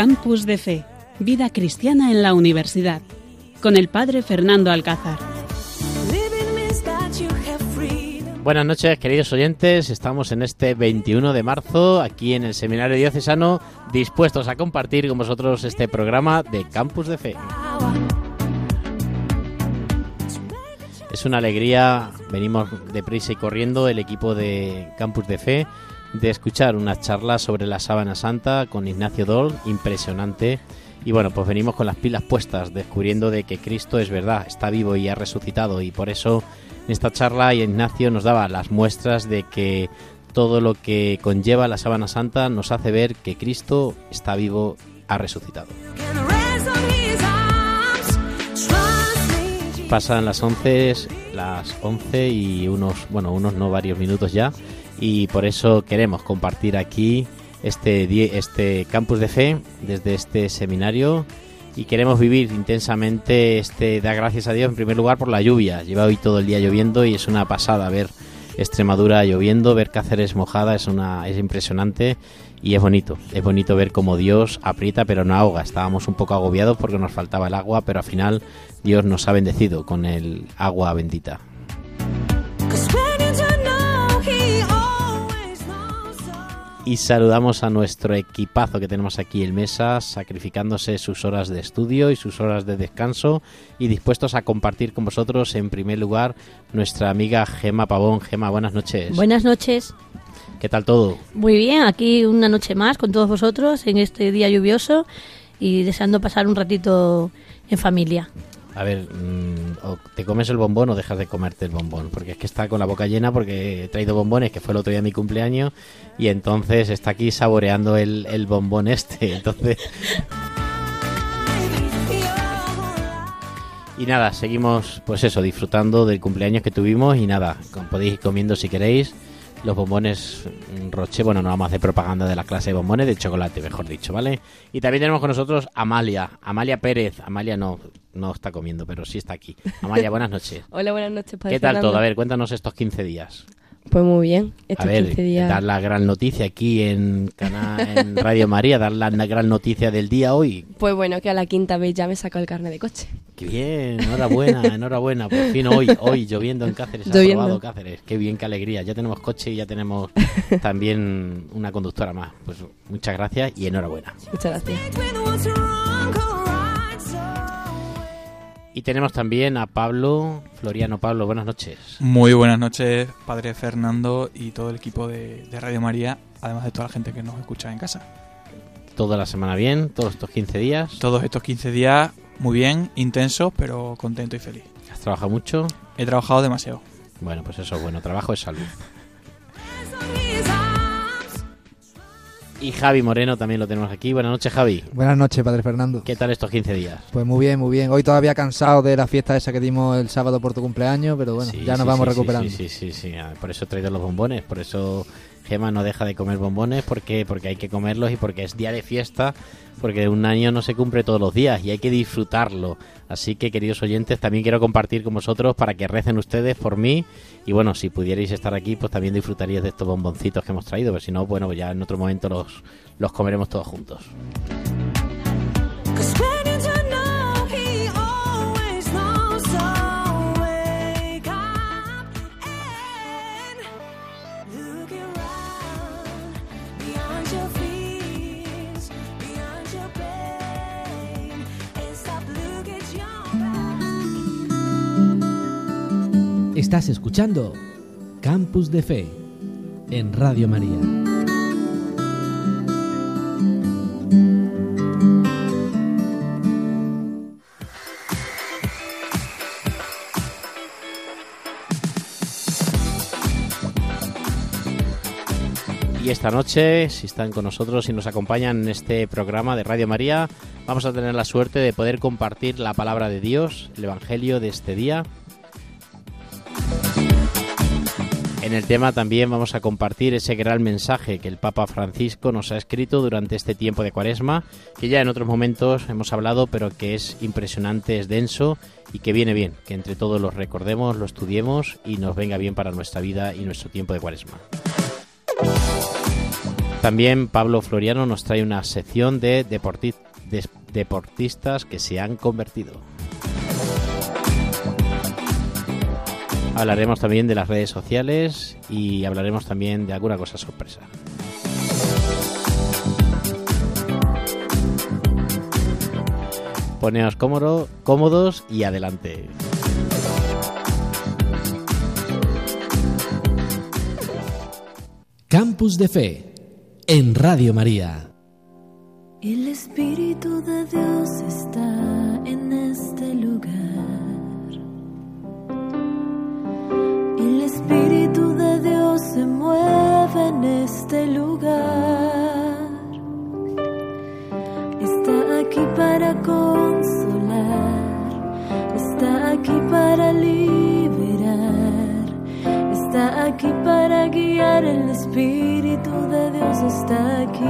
Campus de Fe, Vida Cristiana en la Universidad, con el Padre Fernando Alcázar. Buenas noches, queridos oyentes. Estamos en este 21 de marzo, aquí en el Seminario Diocesano, dispuestos a compartir con vosotros este programa de Campus de Fe. Es una alegría, venimos deprisa y corriendo, el equipo de Campus de Fe, de escuchar una charla sobre la sábana santa con Ignacio Dol, impresionante. Y bueno, pues venimos con las pilas puestas, descubriendo de que Cristo es verdad, está vivo y ha resucitado. Y por eso en esta charla Ignacio nos daba las muestras de que todo lo que conlleva la sábana santa nos hace ver que Cristo está vivo, ha resucitado. Pasan las 11, las 11 y unos, bueno, unos no varios minutos ya y por eso queremos compartir aquí este, este campus de fe desde este seminario y queremos vivir intensamente este da gracias a Dios en primer lugar por la lluvia. Lleva hoy todo el día lloviendo y es una pasada ver Extremadura lloviendo, ver Cáceres mojada es una es impresionante y es bonito. Es bonito ver cómo Dios aprieta pero no ahoga. Estábamos un poco agobiados porque nos faltaba el agua, pero al final Dios nos ha bendecido con el agua bendita. Y saludamos a nuestro equipazo que tenemos aquí en mesa, sacrificándose sus horas de estudio y sus horas de descanso y dispuestos a compartir con vosotros en primer lugar nuestra amiga Gema Pavón. Gema, buenas noches. Buenas noches. ¿Qué tal todo? Muy bien, aquí una noche más con todos vosotros en este día lluvioso y deseando pasar un ratito en familia a ver, mm, o te comes el bombón o dejas de comerte el bombón, porque es que está con la boca llena porque he traído bombones, que fue el otro día mi cumpleaños, y entonces está aquí saboreando el, el bombón este, entonces... Y nada, seguimos pues eso, disfrutando del cumpleaños que tuvimos y nada, podéis ir comiendo si queréis los bombones Roche, bueno, no vamos a hacer propaganda de la clase de bombones, de chocolate, mejor dicho, ¿vale? Y también tenemos con nosotros Amalia, Amalia Pérez, Amalia no, no está comiendo, pero sí está aquí. Amalia, buenas noches. Hola, buenas noches, padre ¿Qué tal todo? A ver, cuéntanos estos 15 días. Pues muy bien, estos a ver, 15 días. dar la gran noticia aquí en, en Radio María, dar la gran noticia del día hoy. Pues bueno, que a la quinta vez ya me sacó el carne de coche. Qué bien, enhorabuena, enhorabuena. Por fin hoy, hoy lloviendo en Cáceres, ha aprobado Cáceres. Qué bien, qué alegría. Ya tenemos coche y ya tenemos también una conductora más. Pues muchas gracias y enhorabuena. Muchas gracias. Y tenemos también a Pablo, Floriano Pablo, buenas noches. Muy buenas noches, Padre Fernando y todo el equipo de, de, Radio María, además de toda la gente que nos escucha en casa. ¿Toda la semana bien? ¿Todos estos 15 días? Todos estos 15 días muy bien, intensos, pero contento y feliz. ¿Has trabajado mucho? He trabajado demasiado. Bueno, pues eso, bueno, trabajo es salud. Y Javi Moreno también lo tenemos aquí. Buenas noches, Javi. Buenas noches, Padre Fernando. ¿Qué tal estos 15 días? Pues muy bien, muy bien. Hoy todavía cansado de la fiesta esa que dimos el sábado por tu cumpleaños, pero bueno, sí, ya nos sí, vamos sí, recuperando. Sí, sí, sí, sí. Por eso he traído los bombones, por eso Gema no deja de comer bombones, porque porque hay que comerlos y porque es día de fiesta, porque un año no se cumple todos los días y hay que disfrutarlo. Así que, queridos oyentes, también quiero compartir con vosotros para que recen ustedes por mí. Y bueno, si pudierais estar aquí, pues también disfrutaríais de estos bomboncitos que hemos traído. Pero si no, bueno, ya en otro momento los, los comeremos todos juntos. Estás escuchando Campus de Fe en Radio María. Y esta noche, si están con nosotros y nos acompañan en este programa de Radio María, vamos a tener la suerte de poder compartir la palabra de Dios, el Evangelio de este día. En el tema también vamos a compartir ese gran mensaje que el Papa Francisco nos ha escrito durante este tiempo de Cuaresma, que ya en otros momentos hemos hablado, pero que es impresionante, es denso y que viene bien, que entre todos lo recordemos, lo estudiemos y nos venga bien para nuestra vida y nuestro tiempo de Cuaresma. También Pablo Floriano nos trae una sección de, deporti- de deportistas que se han convertido. Hablaremos también de las redes sociales y hablaremos también de alguna cosa sorpresa. Poneos cómodo- cómodos y adelante. Campus de Fe en Radio María. El Espíritu de Dios está en este Espíritu de Dios se mueve en este lugar. Está aquí para consolar. Está aquí para liberar. Está aquí para guiar. El Espíritu de Dios está aquí.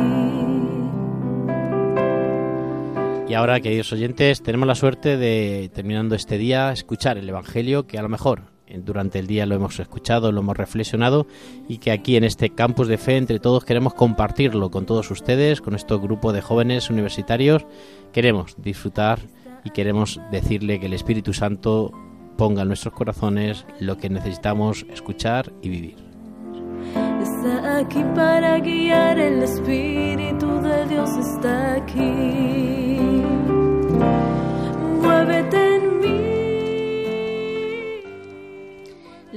Y ahora, queridos oyentes, tenemos la suerte de, terminando este día, escuchar el Evangelio que a lo mejor durante el día lo hemos escuchado, lo hemos reflexionado y que aquí en este campus de fe entre todos queremos compartirlo con todos ustedes, con este grupo de jóvenes universitarios. Queremos disfrutar y queremos decirle que el Espíritu Santo ponga en nuestros corazones lo que necesitamos escuchar y vivir. Está aquí para guiar, el Espíritu de Dios está aquí.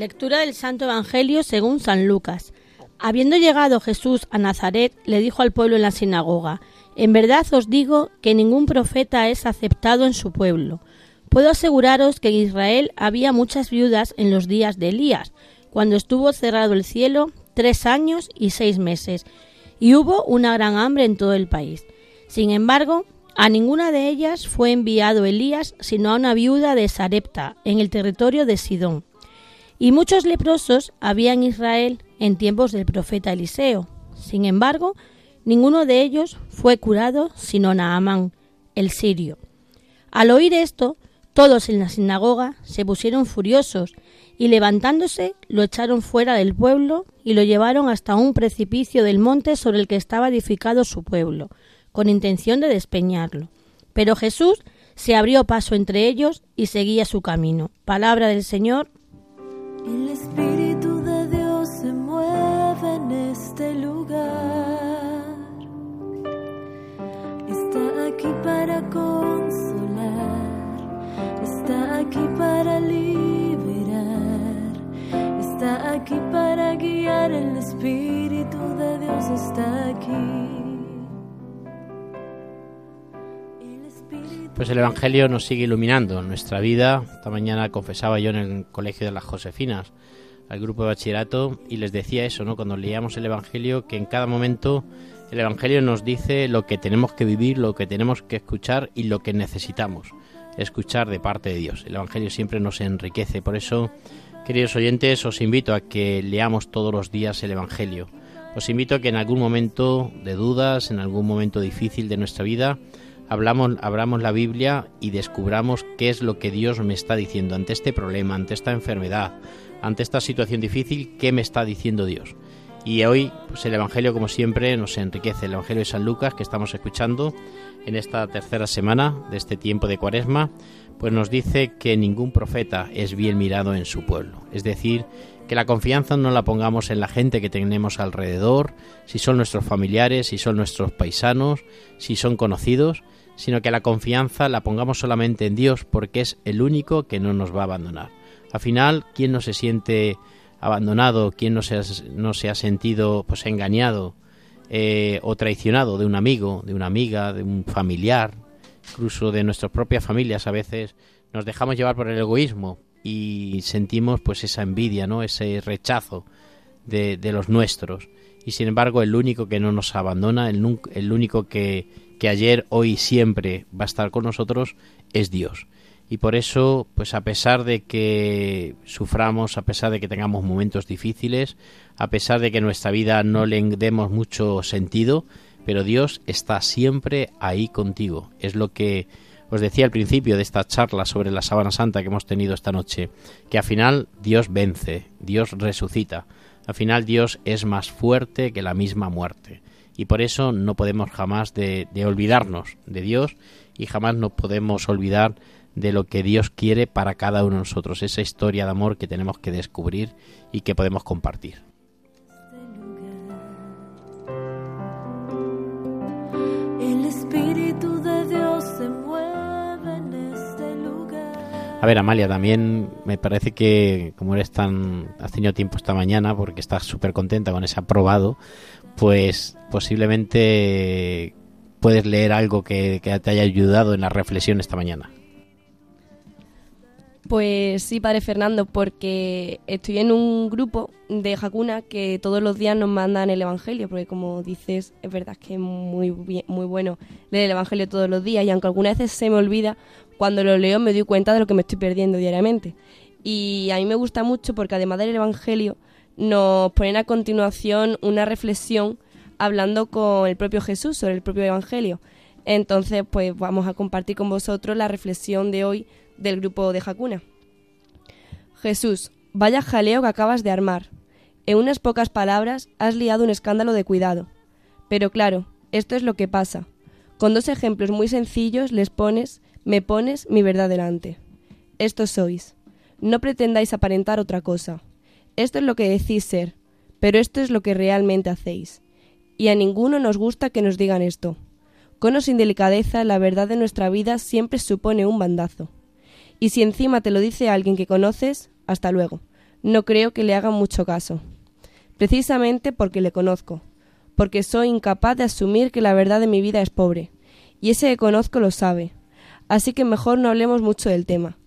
Lectura del Santo Evangelio según San Lucas. Habiendo llegado Jesús a Nazaret, le dijo al pueblo en la sinagoga, En verdad os digo que ningún profeta es aceptado en su pueblo. Puedo aseguraros que en Israel había muchas viudas en los días de Elías, cuando estuvo cerrado el cielo tres años y seis meses, y hubo una gran hambre en todo el país. Sin embargo, a ninguna de ellas fue enviado Elías, sino a una viuda de Sarepta, en el territorio de Sidón. Y muchos leprosos había en Israel en tiempos del profeta Eliseo. Sin embargo, ninguno de ellos fue curado sino Naamán, el sirio. Al oír esto, todos en la sinagoga se pusieron furiosos y levantándose lo echaron fuera del pueblo y lo llevaron hasta un precipicio del monte sobre el que estaba edificado su pueblo, con intención de despeñarlo. Pero Jesús se abrió paso entre ellos y seguía su camino. Palabra del Señor. El Espíritu de Dios se mueve en este lugar. Está aquí para consolar. Está aquí para liberar. Está aquí para guiar. El Espíritu de Dios está aquí. Pues el Evangelio nos sigue iluminando nuestra vida. Esta mañana confesaba yo en el colegio de las Josefinas al grupo de bachillerato y les decía eso, ¿no? Cuando leíamos el Evangelio, que en cada momento el Evangelio nos dice lo que tenemos que vivir, lo que tenemos que escuchar y lo que necesitamos escuchar de parte de Dios. El Evangelio siempre nos enriquece. Por eso, queridos oyentes, os invito a que leamos todos los días el Evangelio. Os invito a que en algún momento de dudas, en algún momento difícil de nuestra vida, hablamos, abramos la Biblia y descubramos qué es lo que Dios me está diciendo ante este problema, ante esta enfermedad, ante esta situación difícil, qué me está diciendo Dios. Y hoy, pues el Evangelio, como siempre, nos enriquece. El Evangelio de San Lucas, que estamos escuchando en esta tercera semana de este tiempo de Cuaresma, pues nos dice que ningún profeta es bien mirado en su pueblo. Es decir, que la confianza no la pongamos en la gente que tenemos alrededor, si son nuestros familiares, si son nuestros paisanos, si son conocidos, sino que la confianza la pongamos solamente en Dios porque es el único que no nos va a abandonar. Al final, ¿quién no se siente abandonado? ¿Quién no se ha, no se ha sentido pues engañado eh, o traicionado de un amigo, de una amiga, de un familiar, incluso de nuestras propias familias a veces? Nos dejamos llevar por el egoísmo y sentimos pues esa envidia, ¿no? Ese rechazo de, de los nuestros. Y sin embargo, el único que no nos abandona, el, el único que, que ayer, hoy siempre va a estar con nosotros es Dios. Y por eso, pues a pesar de que suframos, a pesar de que tengamos momentos difíciles, a pesar de que nuestra vida no le demos mucho sentido, pero Dios está siempre ahí contigo. Es lo que os decía al principio de esta charla sobre la sábana santa que hemos tenido esta noche, que al final Dios vence, Dios resucita. Al final Dios es más fuerte que la misma muerte. Y por eso no podemos jamás de, olvidarnos de Dios y jamás nos podemos olvidar de lo que Dios quiere para cada uno de nosotros, esa historia de amor que tenemos que descubrir y que podemos compartir. A ver, Amalia, también me parece que como eres tan... has tenido tiempo esta mañana porque estás súper contenta con ese aprobado, pues posiblemente puedes leer algo que, te haya ayudado en la reflexión esta mañana. Pues sí, padre Fernando, porque estoy en un grupo de Hakuna que todos los días nos mandan el Evangelio, porque como dices, es verdad que es muy, bien- muy bueno leer el Evangelio todos los días y aunque algunas veces se me olvida, cuando lo leo me doy cuenta de lo que me estoy perdiendo diariamente. Y a mí me gusta mucho porque además del Evangelio nos ponen a continuación una reflexión hablando con el propio Jesús sobre el propio Evangelio. Entonces, pues vamos a compartir con vosotros la reflexión de hoy del grupo de Hakuna. Jesús, vaya jaleo que acabas de armar. En unas pocas palabras has liado un escándalo de cuidado. Pero claro, esto es lo que pasa. Con dos ejemplos muy sencillos les pones, me pones mi verdad delante. Estos sois. No pretendáis aparentar otra cosa. Esto es lo que decís ser, pero esto es lo que realmente hacéis. Y a ninguno nos gusta que nos digan esto. Con o sin delicadeza, la verdad de nuestra vida siempre supone un bandazo. Y si encima te lo dice alguien que conoces, hasta luego. No creo que le haga mucho caso. Precisamente porque le conozco, porque soy incapaz de asumir que la verdad de mi vida es pobre, y ese que conozco lo sabe. Así que mejor no hablemos mucho del tema.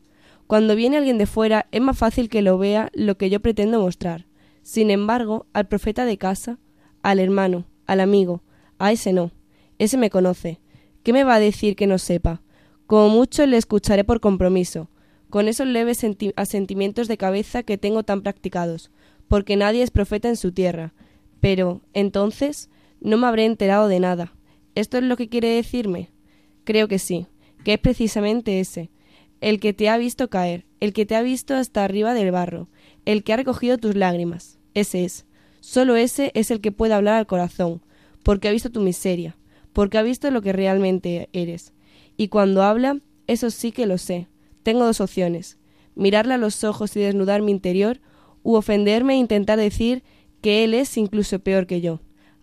Cuando viene alguien de fuera es más fácil que lo vea lo que yo pretendo mostrar. Sin embargo, al profeta de casa, al hermano, al amigo, a ese no. Ese me conoce. ¿Qué me va a decir que no sepa? Como mucho le escucharé por compromiso, con esos leves senti- asentimientos de cabeza que tengo tan practicados, porque nadie es profeta en su tierra. Pero, entonces, no me habré enterado de nada. ¿Esto es lo que quiere decirme? Creo que sí, que es precisamente ese, el que te ha visto caer, el que te ha visto hasta arriba del barro, el que ha recogido tus lágrimas. Ese es. Solo ese es el que puede hablar al corazón, porque ha visto tu miseria, porque ha visto lo que realmente eres. Y cuando habla, eso sí que lo sé. Tengo dos opciones. Mirarle a los ojos y desnudar mi interior, u ofenderme e intentar decir que él es incluso peor que yo.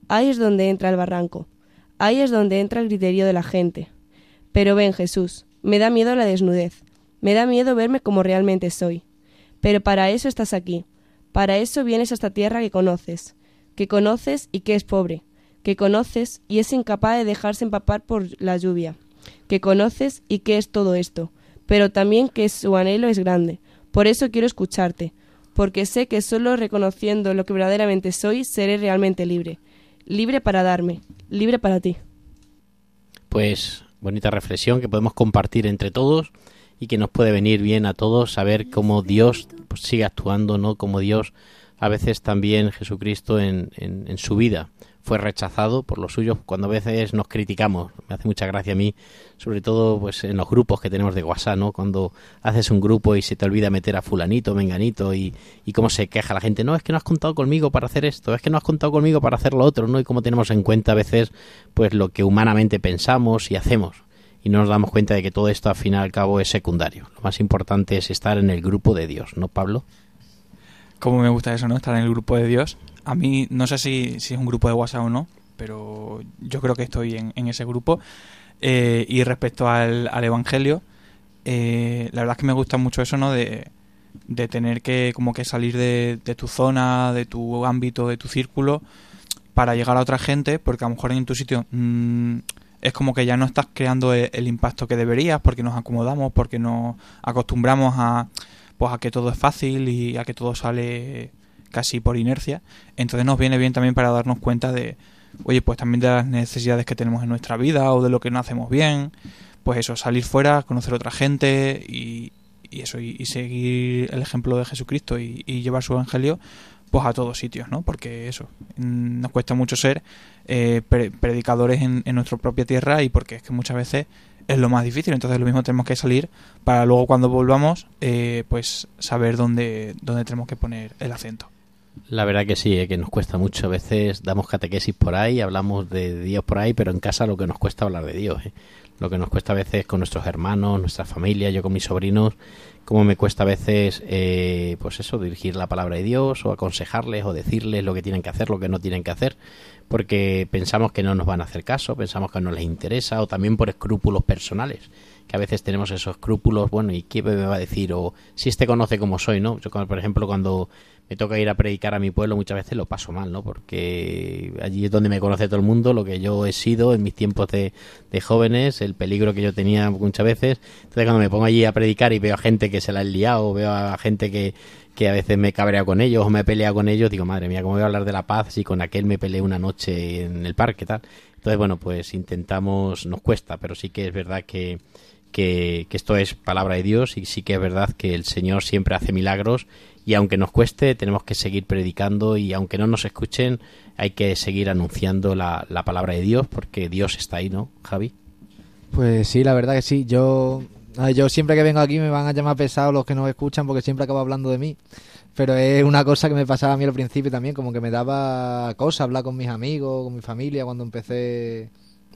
Ahí es donde entra el barranco. Ahí es donde entra el criterio de la gente. Pero ven, Jesús, me da miedo la desnudez. Me da miedo verme como realmente soy. Pero para eso estás aquí. Para eso vienes a esta tierra que conoces. Que conoces y que es pobre. Que conoces y es incapaz de dejarse empapar por la lluvia. Que conoces y que es todo esto. Pero también que su anhelo es grande. Por eso quiero escucharte. Porque sé que solo reconociendo lo que verdaderamente soy seré realmente libre. Libre para darme. Libre para ti. Pues bonita reflexión que podemos compartir entre todos y que nos puede venir bien a todos saber cómo Dios pues, sigue actuando, ¿no? Como Dios a veces también Jesucristo en, en, en su vida fue rechazado por los suyos cuando a veces nos criticamos. Me hace mucha gracia a mí, sobre todo pues en los grupos que tenemos de WhatsApp, ¿no? Cuando haces un grupo y se te olvida meter a fulanito, menganito y, y cómo se queja la gente. No, es que no has contado conmigo para hacer esto, es que no has contado conmigo para hacer lo otro, ¿no? Y cómo tenemos en cuenta a veces pues lo que humanamente pensamos y hacemos. Y no nos damos cuenta de que todo esto al fin y al cabo es secundario. Lo más importante es estar en el grupo de Dios, ¿no, Pablo? Cómo me gusta eso, ¿no? Estar en el grupo de Dios. A mí, no sé si, si es un grupo de WhatsApp o no, pero yo creo que estoy en, en ese grupo. Eh, y respecto al, al Evangelio, eh, la verdad es que me gusta mucho eso, ¿no? De, de tener que como que salir de, de tu zona, de tu ámbito, de tu círculo, para llegar a otra gente, porque a lo mejor en tu sitio mmm, es como que ya no estás creando el impacto que deberías, porque nos acomodamos, porque nos acostumbramos a pues a que todo es fácil y a que todo sale casi por inercia. Entonces nos viene bien también para darnos cuenta de, oye, pues también de las necesidades que tenemos en nuestra vida o de lo que no hacemos bien. Pues eso, salir fuera, conocer otra gente y, eso, y, y, seguir el ejemplo de Jesucristo y, y, llevar su evangelio pues a todos sitios, ¿no? Porque eso, nos cuesta mucho ser eh, pre predicadores en, en nuestra propia tierra y porque es que muchas veces es lo más difícil. Entonces lo mismo tenemos que salir para luego cuando volvamos, eh, pues saber dónde, dónde tenemos que poner el acento. La verdad que sí, eh, que nos cuesta mucho. A veces damos catequesis por ahí, hablamos de Dios por ahí, pero en casa lo que nos cuesta hablar de Dios. eh. Lo que nos cuesta a veces con nuestros hermanos, nuestra familia, yo con mis sobrinos, como me cuesta a veces, eh, pues eso, dirigir la palabra de Dios o aconsejarles o decirles lo que tienen que hacer, lo que no tienen que hacer, porque pensamos que no nos van a hacer caso, pensamos que no les interesa o también por escrúpulos personales que a veces tenemos esos escrúpulos, bueno, ¿y qué me va a decir? O si este conoce como soy, ¿no? Yo, por ejemplo, cuando me toca ir a predicar a mi pueblo, muchas veces lo paso mal, ¿no? Porque allí es donde me conoce todo el mundo, lo que yo he sido en mis tiempos de, de jóvenes, el peligro que yo tenía muchas veces. Entonces, cuando me pongo allí a predicar y veo a gente que se la ha liado, veo a gente que, que a veces me he cabreado con ellos o me he peleado con ellos, digo, madre mía, ¿cómo voy a hablar de la paz si con aquel me peleé una noche en el parque, tal? Entonces, bueno, pues intentamos, nos cuesta, pero sí que es verdad que que, que, esto es palabra de Dios y sí que es verdad que el Señor siempre hace milagros y aunque nos cueste tenemos que seguir predicando y aunque no nos escuchen hay que seguir anunciando la, la palabra de Dios porque Dios está ahí, ¿no, Javi? Pues sí, la verdad que sí. Yo, yo siempre que vengo aquí me van a llamar pesado los que no escuchan porque siempre acabo hablando de mí. Pero es una cosa que me pasaba a mí al principio también, como que me daba cosa hablar con mis amigos, con mi familia cuando empecé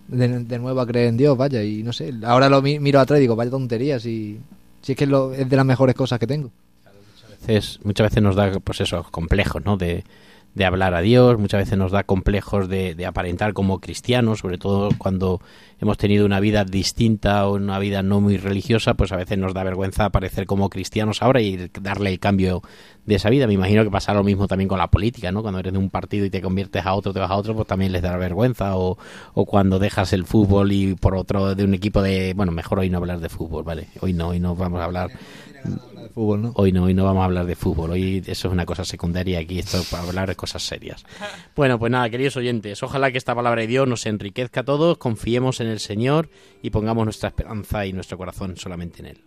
de, nuevo a creer en Dios, vaya, y no sé, ahora lo mi, miro atrás y digo, vaya tonterías, y si es que es, lo, es, de las mejores cosas que tengo. Muchas veces, muchas veces nos da, pues eso, complejos, ¿no? De, de hablar a Dios, muchas veces nos da complejos de, de, aparentar como cristianos, sobre todo cuando hemos tenido una vida distinta o una vida no muy religiosa, pues a veces nos da vergüenza aparecer como cristianos ahora y darle el cambio de esa vida. Me imagino que pasa lo mismo también con la política, ¿no? Cuando eres de un partido y te conviertes a otro, te vas a otro, pues también les da vergüenza. O, o cuando dejas el fútbol y por otro de un equipo de... Bueno, mejor hoy no hablar de fútbol, ¿vale? Hoy no, hoy no vamos a hablar... Fútbol, ¿no? Hoy no, hoy no vamos a hablar de fútbol. Hoy eso es una cosa secundaria aquí esto para hablar de cosas serias. Bueno, pues nada, queridos oyentes, ojalá que esta palabra de Dios nos enriquezca a todos, confiemos en el Señor y pongamos nuestra esperanza y nuestro corazón solamente en Él.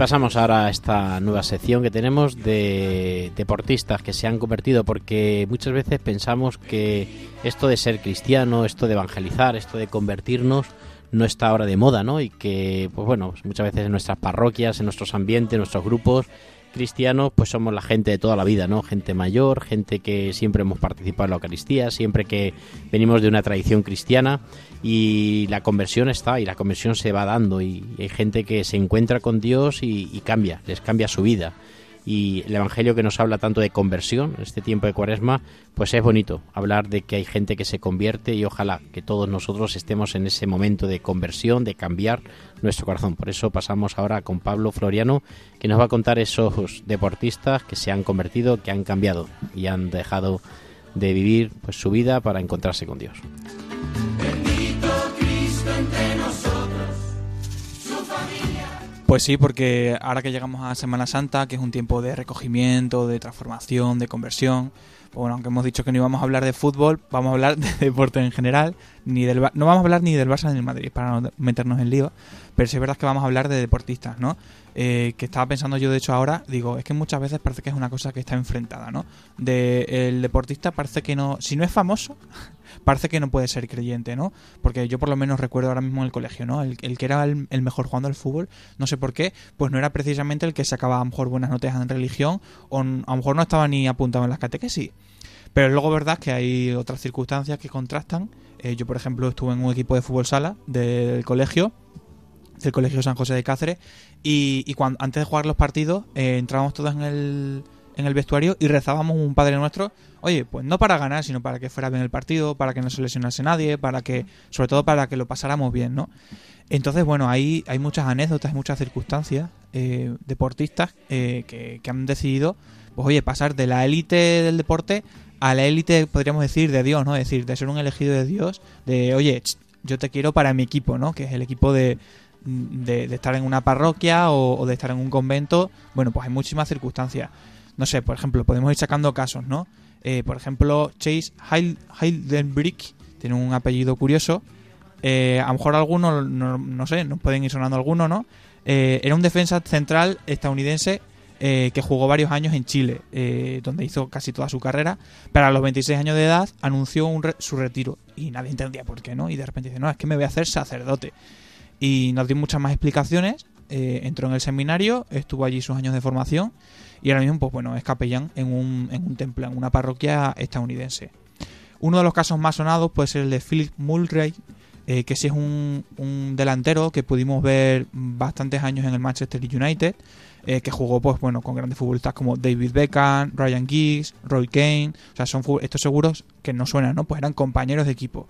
Pasamos ahora a esta nueva sección que tenemos de deportistas que se han convertido, porque muchas veces pensamos que esto de ser cristiano, esto de evangelizar, esto de convertirnos, no está ahora de moda, ¿no? Y que, pues bueno, muchas veces en nuestras parroquias, en nuestros ambientes, en nuestros grupos cristianos, pues somos la gente de toda la vida, ¿no? Gente mayor, gente que siempre hemos participado en la Eucaristía, siempre que venimos de una tradición cristiana y la conversión está y la conversión se va dando y hay gente que se encuentra con Dios y, y cambia, les cambia su vida y el Evangelio que nos habla tanto de conversión en este tiempo de cuaresma, pues es bonito hablar de que hay gente que se convierte y ojalá que todos nosotros estemos en ese momento de conversión, de cambiar nuestro corazón. Por eso pasamos ahora con Pablo Floriano, que nos va a contar esos deportistas que se han convertido, que han cambiado y han dejado de vivir pues su vida para encontrarse con Dios. Pues sí, porque ahora que llegamos a Semana Santa, que es un tiempo de recogimiento, de transformación, de conversión, pues bueno, aunque hemos dicho que no íbamos a hablar de fútbol, vamos a hablar de deporte en general, ni del no vamos a hablar ni del Barça ni del Madrid para no meternos en lío, pero sí es verdad que vamos a hablar de deportistas, ¿no? Eh, que estaba pensando yo de hecho ahora, digo, es que muchas veces parece que es una cosa que está enfrentada, ¿no? De el deportista parece que no, si no es famoso, parece que no puede ser creyente, ¿no? Porque yo por lo menos recuerdo ahora mismo en el colegio, ¿no? El, el que era el, el, mejor jugando al fútbol, no sé por qué, pues no era precisamente el que sacaba a lo mejor buenas notas en religión, o a lo mejor no estaba ni apuntado en las catequesis. Pero luego verdad que hay otras circunstancias que contrastan. Eh, yo, por ejemplo, estuve en un equipo de fútbol sala del colegio del Colegio San José de Cáceres. Y, antes de jugar los partidos, eh, entrábamos todos en el, en el vestuario y rezábamos un Padre Nuestro. Oye, pues no para ganar, sino para que fuera bien el partido, para que no se lesionase nadie, para que, sobre todo para que lo pasáramos bien, ¿no? Entonces, bueno, ahí hay muchas anécdotas, muchas circunstancias, eh, deportistas que, que han decidido, pues oye, pasar de la élite del deporte a la élite, podríamos decir, de Dios, ¿no? Es decir, de ser un elegido de Dios, de, oye, yo te quiero para mi equipo, ¿no? Que es el equipo de, de, de estar en una parroquia o, de estar en un convento. Bueno, pues hay muchísimas circunstancias. No sé, por ejemplo, podemos ir sacando casos, ¿no? Eh, por ejemplo, Chase Heidenbrick tiene un apellido curioso. Eh, a lo mejor algunos, no, no sé, nos pueden ir sonando algunos, ¿no? Eh, era un defensa central estadounidense eh, que jugó varios años en Chile, eh, donde hizo casi toda su carrera, pero a los 26 años de edad anunció su retiro y nadie entendía por qué, ¿no? Y de repente dice, no, es que me voy a hacer sacerdote. Y nos dio muchas más explicaciones, eh, entró en el seminario, estuvo allí sus años de formación y ahora mismo, pues bueno, es capellán en un, templo, en una parroquia estadounidense. Uno de los casos más sonados puede ser el de Philip Mulray, que sí es un delantero que pudimos ver bastantes años en el Manchester United, eh, que jugó pues bueno con grandes futbolistas como David Beckham, Ryan Giggs, Roy Kane, o sea, son estos seguros que no suenan, ¿no? Pues eran compañeros de equipo.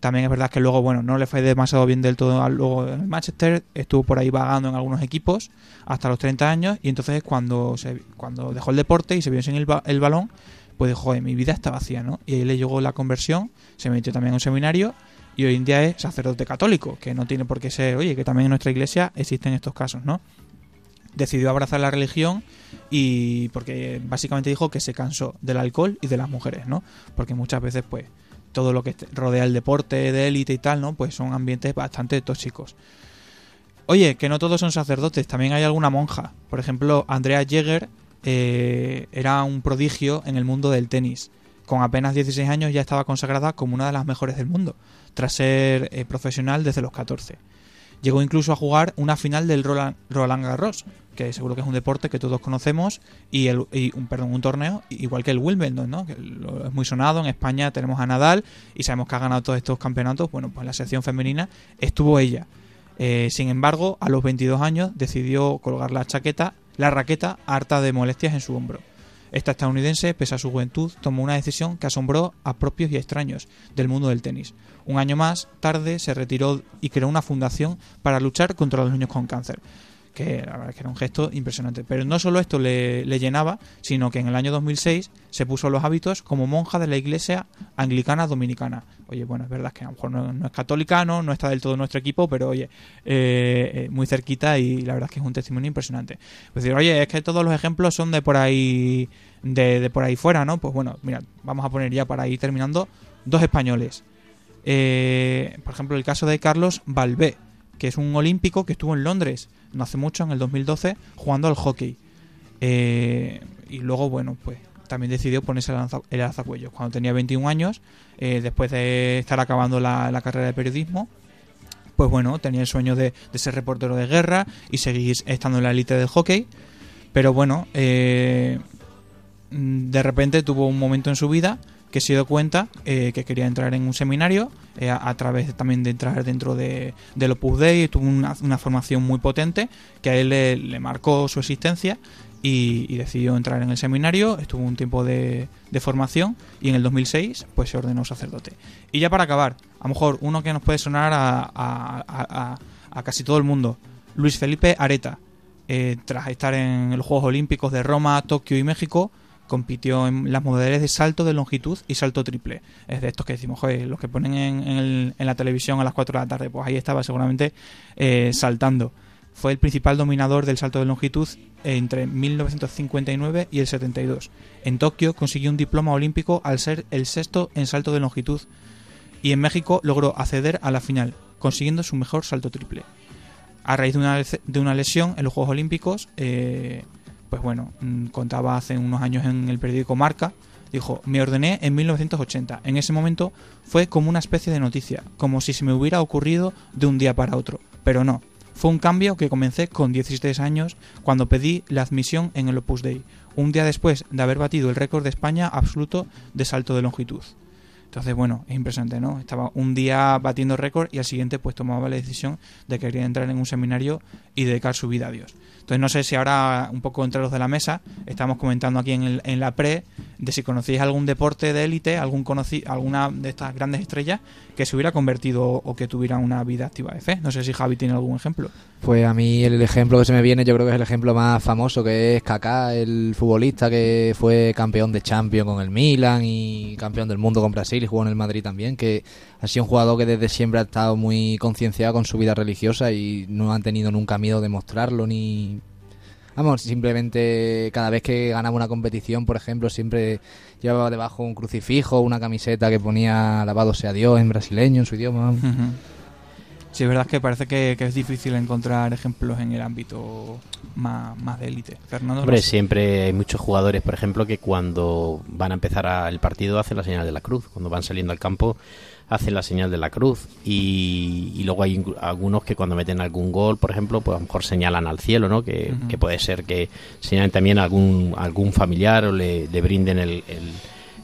También es verdad que luego, bueno, no le fue demasiado bien del todo luego en el Manchester, estuvo por ahí vagando en algunos equipos hasta los 30 años y entonces cuando cuando dejó el deporte y se vio sin el, el balón, pues dijo, joder, mi vida está vacía, ¿no? Y ahí le llegó la conversión, se metió también en un seminario y hoy en día es sacerdote católico, que no tiene por qué ser, oye, que también en nuestra iglesia existen estos casos, ¿no? Decidió abrazar la religión y porque básicamente dijo que se cansó del alcohol y de las mujeres, ¿no? Porque muchas veces, pues, todo lo que rodea el deporte de élite y tal, ¿no? Pues son ambientes bastante tóxicos. Oye, que no todos son sacerdotes, también hay alguna monja. Por ejemplo, Andrea Jäger eh, era un prodigio en el mundo del tenis. Con apenas 16 años ya estaba consagrada como una de las mejores del mundo, tras ser eh, profesional desde los 14. Llegó incluso a jugar una final del Roland, Garros, que seguro que es un deporte que todos conocemos, y, el, un, perdón, un torneo igual que el Wimbledon, ¿no? que es muy sonado. En España tenemos a Nadal y sabemos que ha ganado todos estos campeonatos. Bueno, pues la sección femenina estuvo ella. Eh, sin embargo, a los 22 años decidió colgar la chaqueta, la raqueta, harta de molestias en su hombro. Esta estadounidense, pese a su juventud, tomó una decisión que asombró a propios y extraños del mundo del tenis. Un año más tarde se retiró y creó una fundación para luchar contra los niños con cáncer. Que la verdad es que era un gesto impresionante. Pero no solo esto le, le llenaba, sino que en el año 2006 se puso los hábitos como monja de la iglesia anglicana dominicana. Oye, bueno, es verdad que a lo mejor no, es católica, no, no está del todo en nuestro equipo, pero oye, eh, eh, muy cerquita y la verdad es que es un testimonio impresionante. Es decir, oye, es que todos los ejemplos son de por ahí, de, de por ahí fuera, ¿no? Pues bueno, mira, vamos a poner ya para ir terminando dos españoles. Eh, por ejemplo, el caso de Carlos Balbé, que es un olímpico que estuvo en Londres no hace mucho, en el 2012, jugando al hockey. Eh, y luego, bueno, pues también decidió ponerse el, alza- el alzacuellos. Cuando tenía 21 años, eh, después de estar acabando la, carrera de periodismo, pues bueno, tenía el sueño de, de ser reportero de guerra y seguir estando en la élite del hockey. Pero bueno, eh, mm, de repente tuvo un momento en su vida que se dio cuenta eh, que quería entrar en un seminario eh, a, través también de entrar dentro de, del Opus Dei. Tuvo una, una formación muy potente que a él le, marcó su existencia y, decidió entrar en el seminario. Estuvo un tiempo de, de formación y en el 2006 pues se ordenó sacerdote. Y ya para acabar a lo mejor uno que nos puede sonar a, a- a- a- a casi todo el mundo. Luis Felipe Areta eh, tras estar en los Juegos Olímpicos de Roma, Tokio y México, compitió en las modalidades de salto de longitud y salto triple. Es de estos que decimos, joder, los que ponen en, la televisión a las 4 de la tarde, pues ahí estaba seguramente eh, saltando. Fue el principal dominador del salto de longitud entre 1959 y el 72. En Tokio consiguió un diploma olímpico al ser el sexto en salto de longitud y en México logró acceder a la final, consiguiendo su mejor salto triple a raíz de una, lece- de una lesión en los Juegos Olímpicos, eh, pues bueno, mm, contaba hace unos años en el periódico Marca, dijo, me ordené en 1980. En ese momento fue como una especie de noticia, como si se me hubiera ocurrido de un día para otro, pero no. Fue un cambio que comencé con 16 años cuando pedí la admisión en el Opus Dei, un día después de haber batido el récord de España absoluto de salto de longitud. Entonces, bueno, es impresionante, ¿no? Estaba un día batiendo récord y al siguiente pues tomaba la decisión de que quería entrar en un seminario y dedicar su vida a Dios. Entonces, no sé si ahora, un poco entre los de la mesa, estamos comentando aquí en, el- en la pre de si conocéis algún deporte de élite, algún conoci alguna de estas grandes estrellas que se hubiera convertido o que tuviera una vida activa de fe. No sé si Javi tiene algún ejemplo. Pues a mí el ejemplo que se me viene, yo creo que es el ejemplo más famoso, que es Kaká, el futbolista que fue campeón de Champions con el Milan y campeón del mundo con Brasil y jugó en el Madrid también, que ha sido un jugador que desde siempre ha estado muy concienciado con su vida religiosa y no han tenido nunca miedo de mostrarlo ni... Vamos, simplemente cada vez que ganaba una competición, por ejemplo, siempre llevaba debajo un crucifijo, una camiseta que ponía alabado sea Dios en brasileño, en su idioma. Sí, es verdad que parece que, que es difícil encontrar ejemplos en el ámbito más, más de élite. Fernando, Hombre, siempre hay muchos jugadores, por ejemplo, que cuando van a empezar a- el partido hacen la señal de la cruz. Cuando van saliendo al campo hacen la señal de la cruz. Y, y luego hay algunos que cuando meten algún gol, por ejemplo, pues a lo mejor señalan al cielo, ¿no? Que, que puede ser que señalen también a algún, a algún familiar o le, le brinden el, el-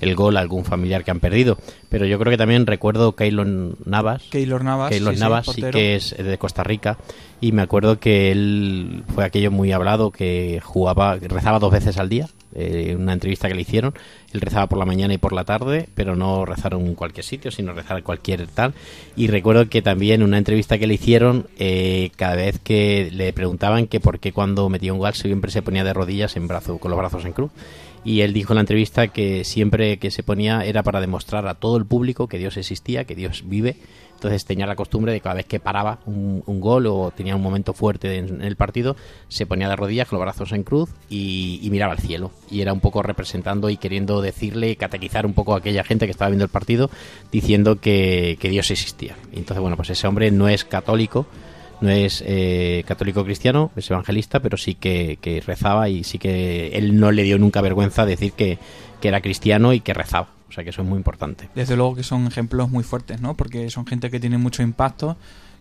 el gol a algún familiar que han perdido. Pero yo creo que también recuerdo Keylor Navas. Keylor Navas. Keylor sí, Navas sí, que es de Costa Rica y me acuerdo que él fue aquello muy hablado que jugaba rezaba dos veces al día eh, en una entrevista que le hicieron él rezaba por la mañana y por la tarde pero no rezar en cualquier sitio sino rezar en cualquier tal y recuerdo que también en una entrevista que le hicieron eh, cada vez que le preguntaban que por qué cuando metía un gol siempre se ponía de rodillas en brazo con los brazos en cruz y él dijo en la entrevista que siempre que se ponía era para demostrar a todo el público que Dios existía, que Dios vive. Entonces tenía la costumbre de cada vez que paraba un, gol o tenía un momento fuerte en, el partido, se ponía de rodillas con los brazos en cruz y, miraba al cielo. Y era un poco representando y queriendo decirle, catequizar un poco a aquella gente que estaba viendo el partido, diciendo que, Dios existía. Entonces, bueno, pues ese hombre no es católico, no es eh, católico cristiano, es evangelista, pero sí que, rezaba y sí que él no le dio nunca vergüenza decir que, que era cristiano y que rezaba. O sea que eso es muy importante. Desde luego que son ejemplos muy fuertes, ¿no? Porque son gente que tiene mucho impacto,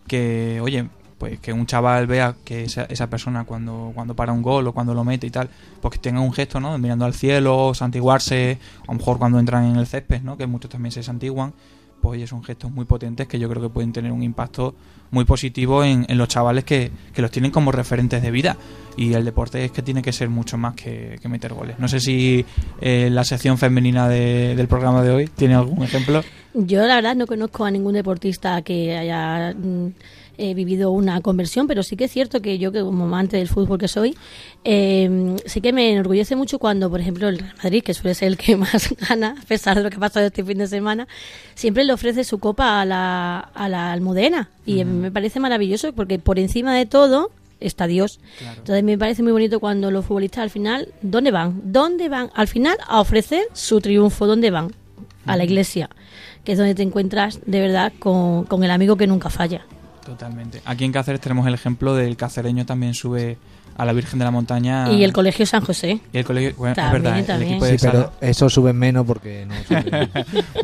que, oye, pues que un chaval vea que esa, esa persona cuando, cuando para un gol o cuando lo mete y tal, pues que tenga un gesto, ¿no? Mirando al cielo, santiguarse, a lo mejor cuando entran en el césped, ¿no? Que muchos también se santiguan, pues oye, son gestos muy potentes que yo creo que pueden tener un impacto muy positivo en, en los chavales que, que los tienen como referentes de vida. Y el deporte es que tiene que ser mucho más que, que meter goles. No sé si eh, la sección femenina de- del programa de hoy tiene algún ejemplo. Yo la verdad no conozco a ningún deportista que haya mm, eh, vivido una conversión, pero sí que es cierto que yo, que como amante del fútbol que soy, eh, sí que me enorgullece mucho cuando, por ejemplo, el Real Madrid, que suele ser el que más gana, a pesar de lo que ha pasado este fin de semana, siempre le ofrece su copa a la, a la Almudena. Y me parece maravilloso porque por encima de todo está Dios. Entonces me parece muy bonito cuando los futbolistas al final, ¿dónde van? ¿Dónde van? Al final a ofrecer su triunfo, ¿dónde van? A la iglesia, que es donde te encuentras de verdad con, con el amigo que nunca falla. Totalmente. Aquí en Cáceres tenemos el ejemplo del cacereño también sube a la Virgen de la Montaña. Y el Colegio San José. Y el colegio, bueno, También, es verdad, el también. Sí, pero Sala. eso suben menos porque no suben.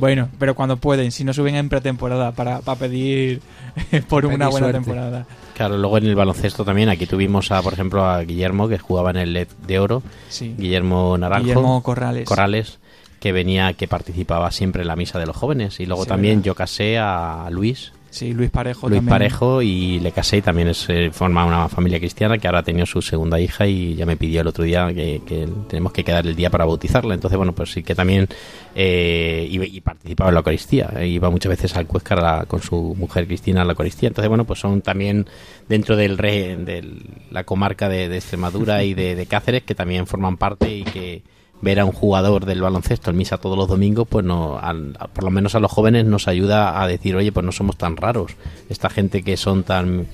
bueno, pero cuando pueden, si no suben en pretemporada para, para pedir por Pedir una buena suerte. temporada. Claro, luego en el baloncesto también, aquí tuvimos a, por ejemplo, a Guillermo, que jugaba en el LED de Oro, Sí. Guillermo Naranjo. Guillermo Corrales. Corrales, que venía, que participaba siempre en la misa de los jóvenes. Y luego Sí, también verdad. yo casé a Luis, Sí, Luis Parejo Luis también. Parejo, y le casé y también es, eh, forma una familia cristiana que ahora ha tenido su segunda hija y ya me pidió el otro día que, que tenemos que quedar el día para bautizarla. Entonces, bueno, pues sí que también eh, iba- y participaba en la Eucaristía. Iba muchas veces al Cuéscar a la- con su mujer Cristina a la Eucaristía. Entonces, bueno, pues son también dentro del de la comarca de, de Extremadura y de, de Cáceres que también forman parte y que ver a un jugador del baloncesto en misa todos los domingos, pues no, al- por lo menos a los jóvenes nos ayuda a decir, oye, pues no somos tan raros. Esta gente que son tan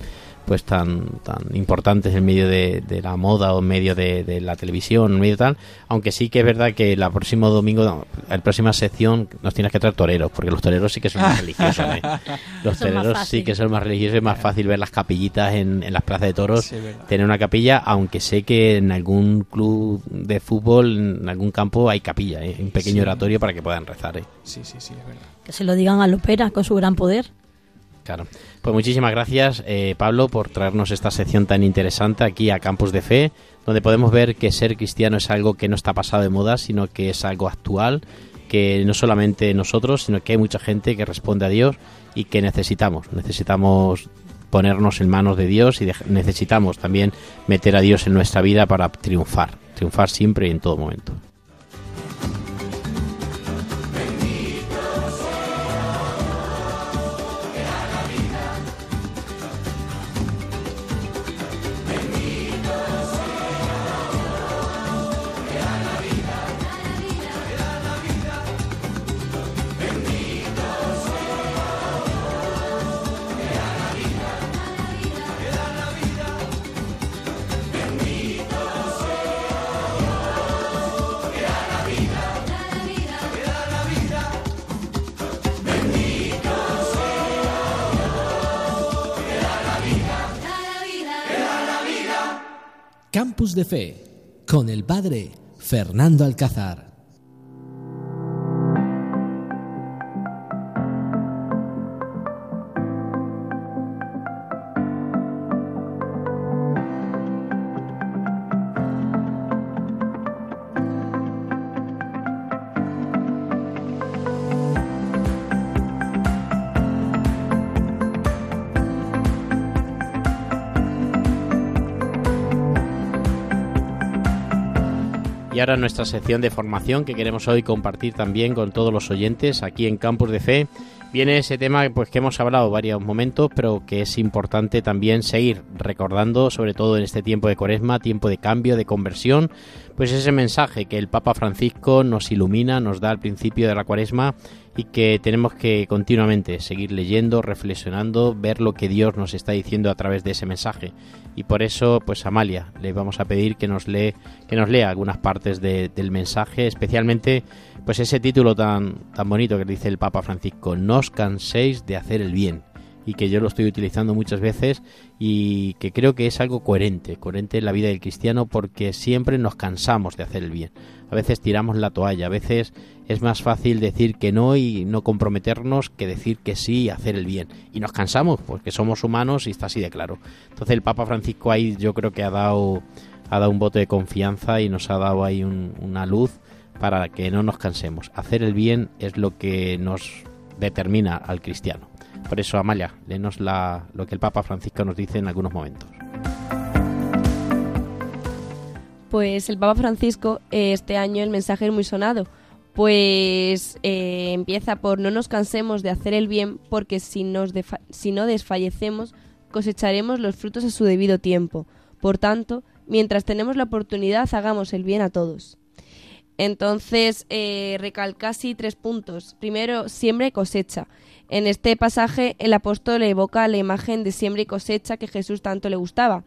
pues tan tan importantes en medio de, de la moda o en medio de, de la televisión, en medio tal, aunque sí que es verdad que el próximo domingo, no, la próxima sección nos tienes que traer toreros, porque los toreros sí que son más religiosos. ¿eh? Los toreros sí que son más religiosos, es más fácil ver las capillitas en, en las plazas de toros, Sí, tener una capilla, aunque sé que en algún club de fútbol, en algún campo hay capilla, ¿eh? un pequeño Sí. oratorio para que puedan rezar. ¿eh? Sí, sí, sí, es verdad. Que se lo digan a Lopera con su gran poder. Claro. Pues muchísimas gracias, eh, Pablo, por traernos esta sección tan interesante aquí a Campus de Fe, donde podemos ver que ser cristiano es algo que no está pasado de moda, sino que es algo actual que no solamente nosotros, sino que hay mucha gente que responde a Dios y que necesitamos, necesitamos ponernos en manos de Dios y necesitamos también meter a Dios en nuestra vida para triunfar, triunfar siempre y en todo momento. De Fe con el padre Fernando Alcázar. Y ahora nuestra sección de formación que queremos hoy compartir también con todos los oyentes aquí en Campus de Fe. Viene ese tema pues que hemos hablado varios momentos, pero que es importante también seguir recordando, sobre todo en este tiempo de Cuaresma, tiempo de cambio, de conversión, pues ese mensaje que el Papa Francisco nos ilumina, nos da al principio de la Cuaresma y que tenemos que continuamente seguir leyendo, reflexionando, ver lo que Dios nos está diciendo a través de ese mensaje. Y por eso, pues Amalia, le vamos a pedir que nos lee, que nos lea algunas partes de- del mensaje, especialmente pues ese título tan, tan bonito que dice el Papa Francisco, no os canséis de hacer el bien y que yo lo estoy utilizando muchas veces y que creo que es algo coherente, coherente en la vida del cristiano porque siempre nos cansamos de hacer el bien. A veces tiramos la toalla, a veces es más fácil decir que no y no comprometernos que decir que sí y hacer el bien. Y nos cansamos porque somos humanos y está así de claro. Entonces el Papa Francisco ahí yo creo que ha dado, ha dado un voto de confianza y nos ha dado ahí un- una luz para que no nos cansemos. Hacer el bien es lo que nos determina al cristiano. Por eso, Amalia, léenos la, lo que el Papa Francisco nos dice en algunos momentos. Pues el Papa Francisco, eh, este año el mensaje es muy sonado, pues eh, empieza por no nos cansemos de hacer el bien, porque si, nos no desfallecemos, cosecharemos los frutos a su debido tiempo. Por tanto, mientras tenemos la oportunidad, hagamos el bien a todos. Entonces, eh, recalca así tres puntos. Primero, siembra y cosecha. En este pasaje, el apóstol evoca la imagen de siembra y cosecha que Jesús tanto le gustaba.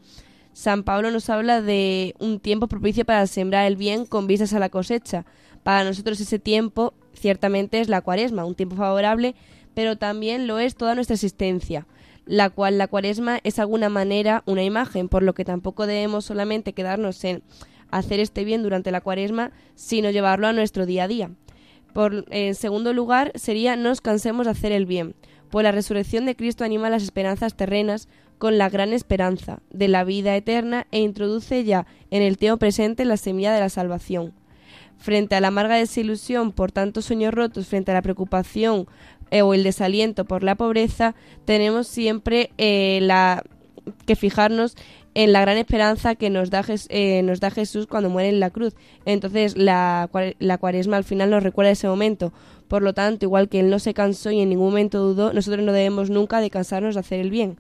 San Pablo nos habla de un tiempo propicio para sembrar el bien con vistas a la cosecha. Para nosotros ese tiempo ciertamente es la cuaresma, un tiempo favorable, pero también lo es toda nuestra existencia, la cual la cuaresma es de alguna manera una imagen, por lo que tampoco debemos solamente quedarnos en hacer este bien durante la cuaresma, sino llevarlo a nuestro día a día. Por, en segundo lugar, sería no nos cansemos de hacer el bien, pues la resurrección de Cristo anima las esperanzas terrenas con la gran esperanza de la vida eterna e introduce ya en el tiempo presente la semilla de la salvación. Frente a la amarga desilusión por tantos sueños rotos, frente a la preocupación eh, o el desaliento por la pobreza, tenemos siempre eh, la que fijarnos en la gran esperanza que nos da, eh, nos da Jesús cuando muere en la cruz. Entonces la, la cuaresma al final nos recuerda ese momento. Por lo tanto, igual que Él no se cansó y en ningún momento dudó, nosotros no debemos nunca de cansarnos de hacer el bien.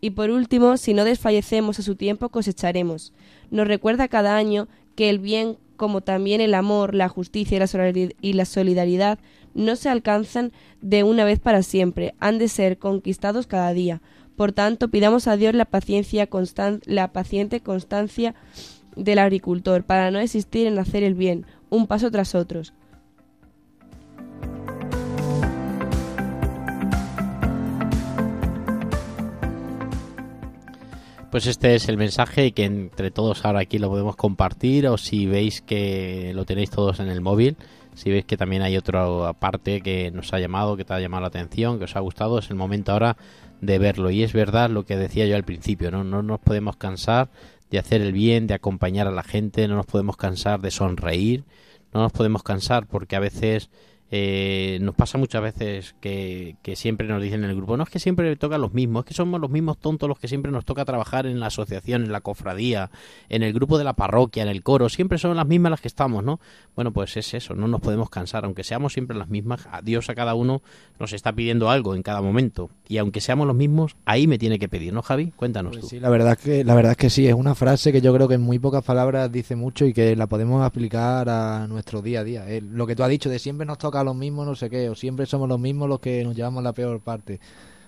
Y por último, si no desfallecemos a su tiempo, cosecharemos. Nos recuerda cada año que el bien, como también el amor, la justicia y la solidaridad, no se alcanzan de una vez para siempre, han de ser conquistados cada día. Por tanto, pidamos a Dios la paciencia la paciente constancia del agricultor para no desistir en hacer el bien, un paso tras otros. Pues este es el mensaje y que entre todos ahora aquí lo podemos compartir o si veis que lo tenéis todos en el móvil, si veis que también hay otra parte que nos ha llamado, que te ha llamado la atención, que os ha gustado, es el momento ahora de verlo. Y es verdad lo que decía yo al principio, ¿no? No nos podemos cansar de hacer el bien, de acompañar a la gente, no nos podemos cansar de sonreír, no nos podemos cansar porque a veces Eh, nos pasa muchas veces que, que siempre nos dicen en el grupo, no es que siempre toca los mismos, es que somos los mismos tontos los que siempre nos toca trabajar en la asociación, en la cofradía, en el grupo de la parroquia, en el coro, siempre son las mismas las que estamos, ¿no? Bueno, pues es eso, no nos podemos cansar, aunque seamos siempre las mismas, a Dios a cada uno nos está pidiendo algo en cada momento, y aunque seamos los mismos, ahí me tiene que pedir, ¿no, Javi? Cuéntanos Pues tú. sí, la verdad, es que, la verdad es que sí, es una frase que yo creo que en muy pocas palabras dice mucho y que la podemos aplicar a nuestro día a día. Eh, lo que tú has dicho de siempre nos toca los mismos, no sé qué, o siempre somos los mismos los que nos llevamos la peor parte.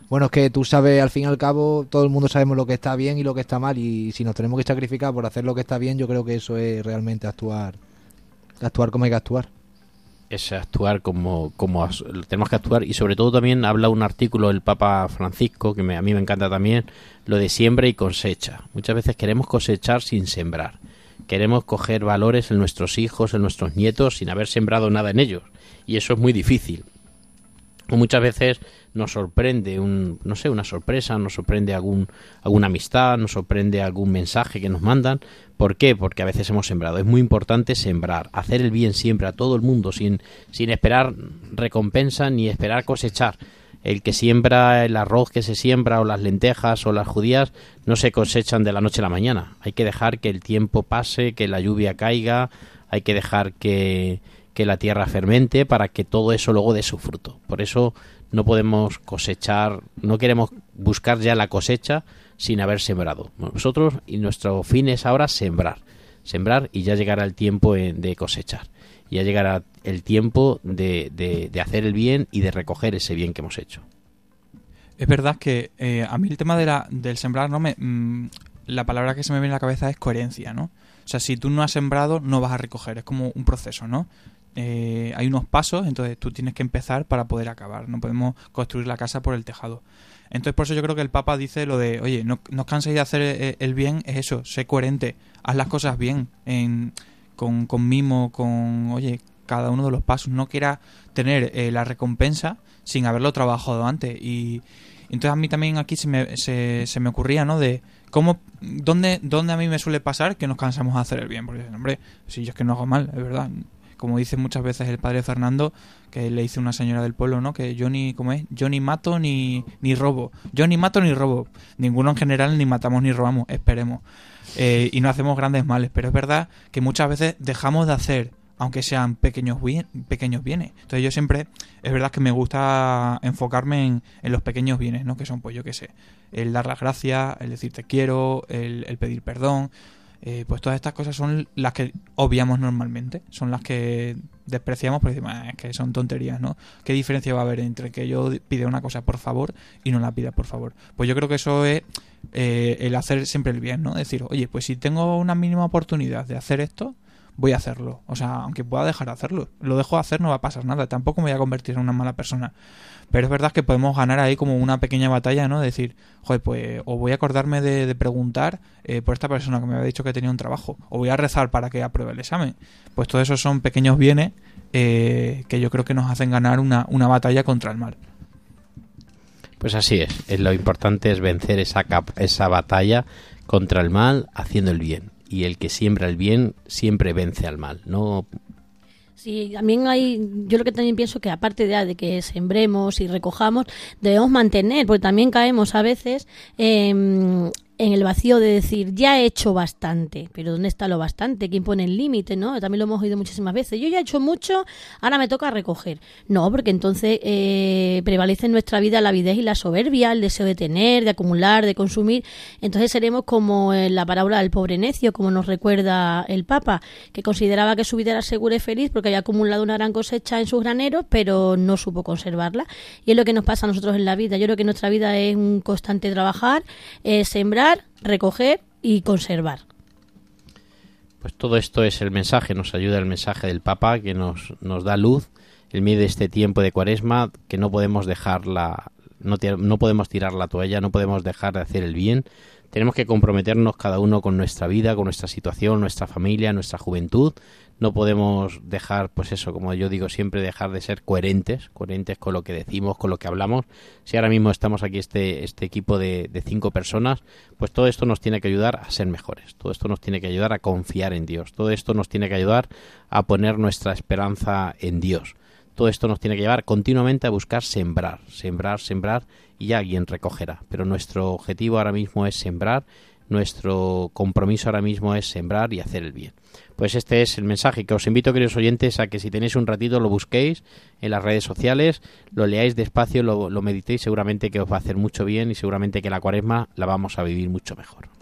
Bueno, es que tú sabes, al fin y al cabo, todo el mundo sabemos lo que está bien y lo que está mal, y si nos tenemos que sacrificar por hacer lo que está bien, yo creo que eso es realmente actuar, actuar como hay que actuar. es actuar como, como tenemos que actuar y sobre todo también habla un artículo del Papa Francisco que me- a mí me encanta también lo de siembra y cosecha muchas veces queremos cosechar sin sembrar queremos coger valores en nuestros hijos en nuestros nietos sin haber sembrado nada en ellos y eso es muy difícil. Muchas veces nos sorprende un no sé una sorpresa nos sorprende algún alguna amistad nos sorprende algún mensaje que nos mandan. ¿por qué? porque a veces hemos sembrado. Es muy importante sembrar hacer el bien siempre a todo el mundo sin sin esperar recompensa ni esperar cosechar. El que siembra el arroz que se siembra o las lentejas o las judías no se cosechan de la noche a la mañana. Hay que dejar que el tiempo pase que la lluvia caiga hay que dejar que que la tierra fermente para que todo eso luego dé su fruto. Por eso no podemos cosechar, no queremos buscar ya la cosecha sin haber sembrado. Nosotros y nuestro fin es ahora sembrar, sembrar y ya llegará el tiempo eh, de cosechar. Ya llegará el tiempo de, de- de hacer el bien y de recoger ese bien que hemos hecho. Es verdad que eh, a mí el tema de la, del sembrar no me... mm, la palabra que se me viene a la cabeza es coherencia, ¿no? O sea, si tú no has sembrado, no vas a recoger. Es como un proceso, ¿no? Eh, hay unos pasos, entonces tú tienes que empezar para poder acabar. No podemos construir la casa por el tejado. Entonces, por eso yo creo que el Papa dice lo de, oye, no, no os canséis de hacer eh, el bien, es eso, sé coherente, haz las cosas bien, en, con, con mimo, con, oye, cada uno de los pasos. No quiera tener eh, la recompensa sin haberlo trabajado antes. Y entonces a mí también aquí se me, se, se me ocurría, ¿no? De cómo, dónde, dónde a mí me suele pasar que nos cansamos de hacer el bien. Porque, hombre, si yo es que no hago mal, es verdad. Como dice muchas veces el padre Fernando, que le dice una señora del pueblo, ¿no? Que yo ni, ¿cómo es? Yo ni mato ni, ni robo. Yo ni mato ni robo. Ninguno en general ni matamos ni robamos, esperemos. Eh, y no hacemos grandes males. Pero es verdad que muchas veces dejamos de hacer, aunque sean pequeños, bien, pequeños bienes. Entonces yo siempre, es verdad que me gusta enfocarme en, en los pequeños bienes, ¿no? Que son, pues yo qué sé, el dar las gracias, el decir te quiero, el, el pedir perdón. Eh, pues todas estas cosas son las que obviamos normalmente, son las que despreciamos porque decimos, "Ah, es que son tonterías, ¿no? ¿Qué diferencia va a haber entre que yo pida una cosa por favor y no la pida por favor? Pues yo creo que eso es eh, el hacer siempre el bien, ¿no? Decir, oye, pues si tengo una mínima oportunidad de hacer esto, voy a hacerlo. O sea, aunque pueda dejar de hacerlo, lo dejo de hacer, no va a pasar nada. Tampoco me voy a convertir en una mala persona. Pero es verdad que podemos ganar ahí como una pequeña batalla, ¿no? Decir, joder, pues o voy a acordarme de, preguntar eh, por esta persona que me había dicho que tenía un trabajo, o voy a rezar para que apruebe el examen. Pues todo eso son pequeños bienes eh, que yo creo que nos hacen ganar una, una batalla contra el mal. Pues así es, lo importante es vencer esa, esa batalla contra el mal haciendo el bien. Y el que siembra el bien siempre vence al mal. No Sí, también hay, yo lo que también pienso que aparte de, de que sembremos y recojamos, debemos mantener, porque también caemos a veces en el vacío de decir, ya he hecho bastante, pero ¿dónde está lo bastante? ¿Quién pone el límite? ¿no? También lo hemos oído muchísimas veces. Yo ya he hecho mucho, ahora me toca recoger. No, porque entonces eh, prevalece en nuestra vida la avidez y la soberbia, el deseo de tener, de acumular, de consumir. Entonces seremos como en la parábola del pobre necio, como nos recuerda el Papa, que consideraba que su vida era segura y feliz porque había acumulado una gran cosecha en sus graneros, pero no supo conservarla. Y es lo que nos pasa a nosotros en la vida. Yo creo que nuestra vida es un constante trabajar, eh, sembrar, recoger y conservar. Pues todo esto es el mensaje, nos ayuda el mensaje del Papa que nos, nos da luz en medio de este tiempo de cuaresma, que no podemos dejarla, no, ti- no podemos tirar la toalla, no podemos dejar de hacer el bien. Tenemos que comprometernos cada uno con nuestra vida, con nuestra situación, nuestra familia, nuestra juventud. No podemos dejar, pues eso, como yo digo siempre, dejar de ser coherentes, coherentes con lo que decimos, con lo que hablamos. Si ahora mismo estamos aquí este, este equipo de, de cinco personas, pues todo esto nos tiene que ayudar a ser mejores. Todo esto nos tiene que ayudar a confiar en Dios. Todo esto nos tiene que ayudar a poner nuestra esperanza en Dios. Todo esto nos tiene que llevar continuamente a buscar sembrar, sembrar, sembrar y alguien recogerá. Pero nuestro objetivo ahora mismo es sembrar, nuestro compromiso ahora mismo es sembrar y hacer el bien. Pues este es el mensaje que os invito, queridos oyentes, a que si tenéis un ratito lo busquéis en las redes sociales, lo leáis despacio, lo, lo meditéis, seguramente que os va a hacer mucho bien y seguramente que la cuaresma la vamos a vivir mucho mejor.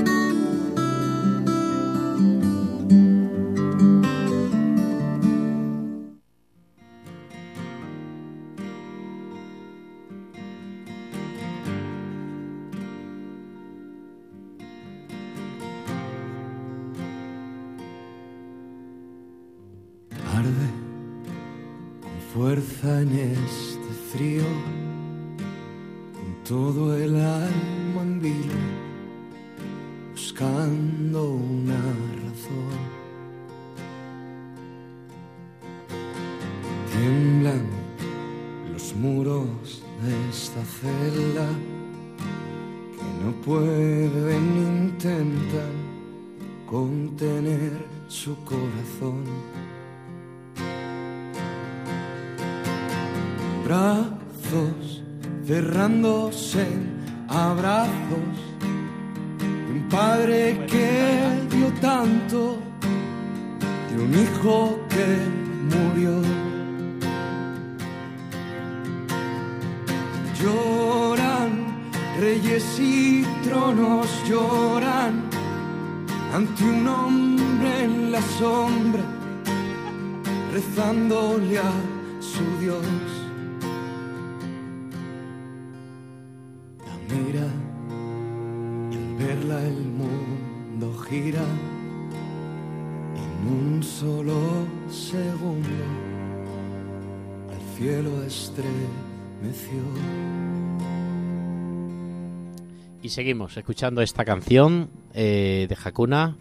Contener su corazón. brazos cerrándose en abrazos de un padre que dio tanto de un hijo que murió lloran reyes y tronos lloran ante un hombre en la sombra rezándole a su Dios. La mira y al verla el mundo gira en un solo segundo al cielo estremeció Y seguimos escuchando esta canción eh, de Hakuna,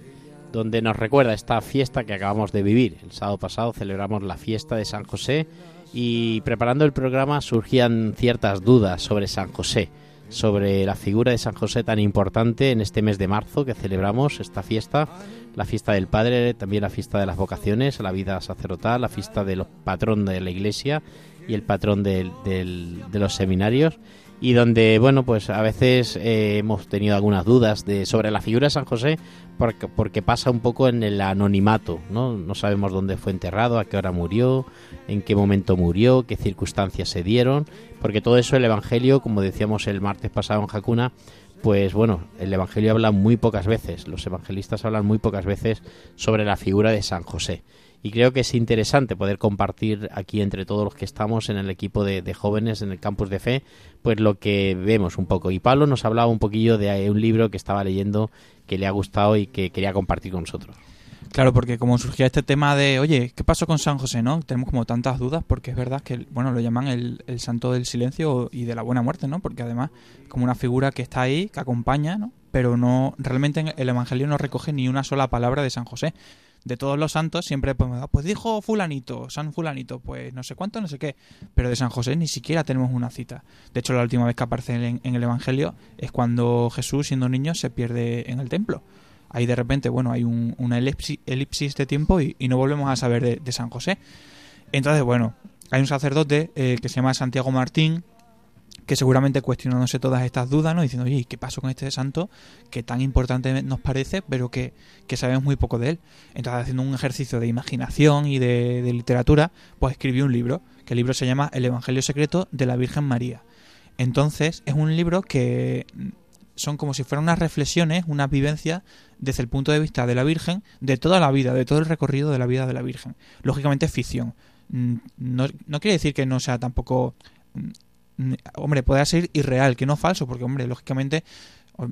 donde nos recuerda esta fiesta que acabamos de vivir. El sábado pasado celebramos la fiesta de San José y preparando el programa surgían ciertas dudas sobre San José, sobre la figura de San José tan importante en este mes de marzo que celebramos esta fiesta, la fiesta del Padre, también la fiesta de las vocaciones, la vida sacerdotal, la fiesta del patrón de la Iglesia y el patrón de los seminarios y donde bueno pues a veces eh, hemos tenido algunas dudas de sobre la figura de San José porque, porque pasa un poco en el anonimato no no sabemos dónde fue enterrado a qué hora murió en qué momento murió qué circunstancias se dieron porque todo eso el evangelio como decíamos el martes pasado en Jacuna pues bueno, el Evangelio habla muy pocas veces, los evangelistas hablan muy pocas veces sobre la figura de San José. Y creo que es interesante poder compartir aquí entre todos los que estamos en el equipo de, jóvenes en el campus de fe, pues lo que vemos un poco. Y Pablo nos hablaba un poquillo de un libro que estaba leyendo que le ha gustado y que quería compartir con nosotros. Claro, porque como surgía este tema de, oye, ¿qué pasó con San José, no? Tenemos como tantas dudas porque es verdad que, bueno, lo llaman el, el santo del silencio y de la buena muerte, ¿no? Porque además como una figura que está ahí, que acompaña, ¿no? Pero no, realmente en el Evangelio no recoge ni una sola palabra de San José. De todos los santos siempre, pues, pues dijo fulanito, San fulanito, pues no sé cuánto, no sé qué. Pero de San José ni siquiera tenemos una cita. De hecho, la última vez que aparece en el Evangelio es cuando Jesús, siendo niño, se pierde en el templo ahí de repente, bueno, hay un, una elipsis, elipsis de tiempo y, no volvemos a saber de, San José. Entonces, bueno, hay un sacerdote eh, que se llama Santiago Martín, que seguramente cuestionándose todas estas dudas, ¿no? Diciendo, oye, ¿qué pasó con este santo que tan importante nos parece, pero que, que sabemos muy poco de él? Entonces, haciendo un ejercicio de imaginación y de, de literatura, pues escribió un libro, que el libro se llama El Evangelio Secreto de la Virgen María. Entonces, es un libro que son como si fueran unas reflexiones, unas vivencias desde el punto de vista de la Virgen, de toda la vida, de todo el recorrido de la vida de la Virgen. Lógicamente es ficción. No, no quiere decir que no sea tampoco... Hombre, puede ser irreal, que no falso, porque, hombre, lógicamente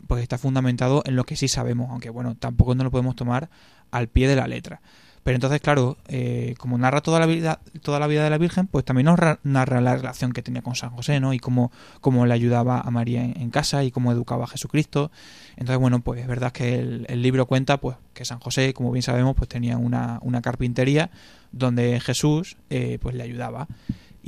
pues está fundamentado en lo que sí sabemos, aunque bueno, tampoco no lo podemos tomar al pie de la letra. Pero entonces, claro, eh, como narra toda la vida, toda la vida de la Virgen, pues también nos ra- narra la relación que tenía con San José, ¿no? Y cómo, cómo le ayudaba a María en, en casa y cómo educaba a Jesucristo. Entonces, bueno, pues es verdad que el, el libro cuenta, pues, que San José, como bien sabemos, pues tenía una, una carpintería donde Jesús, eh, pues le ayudaba.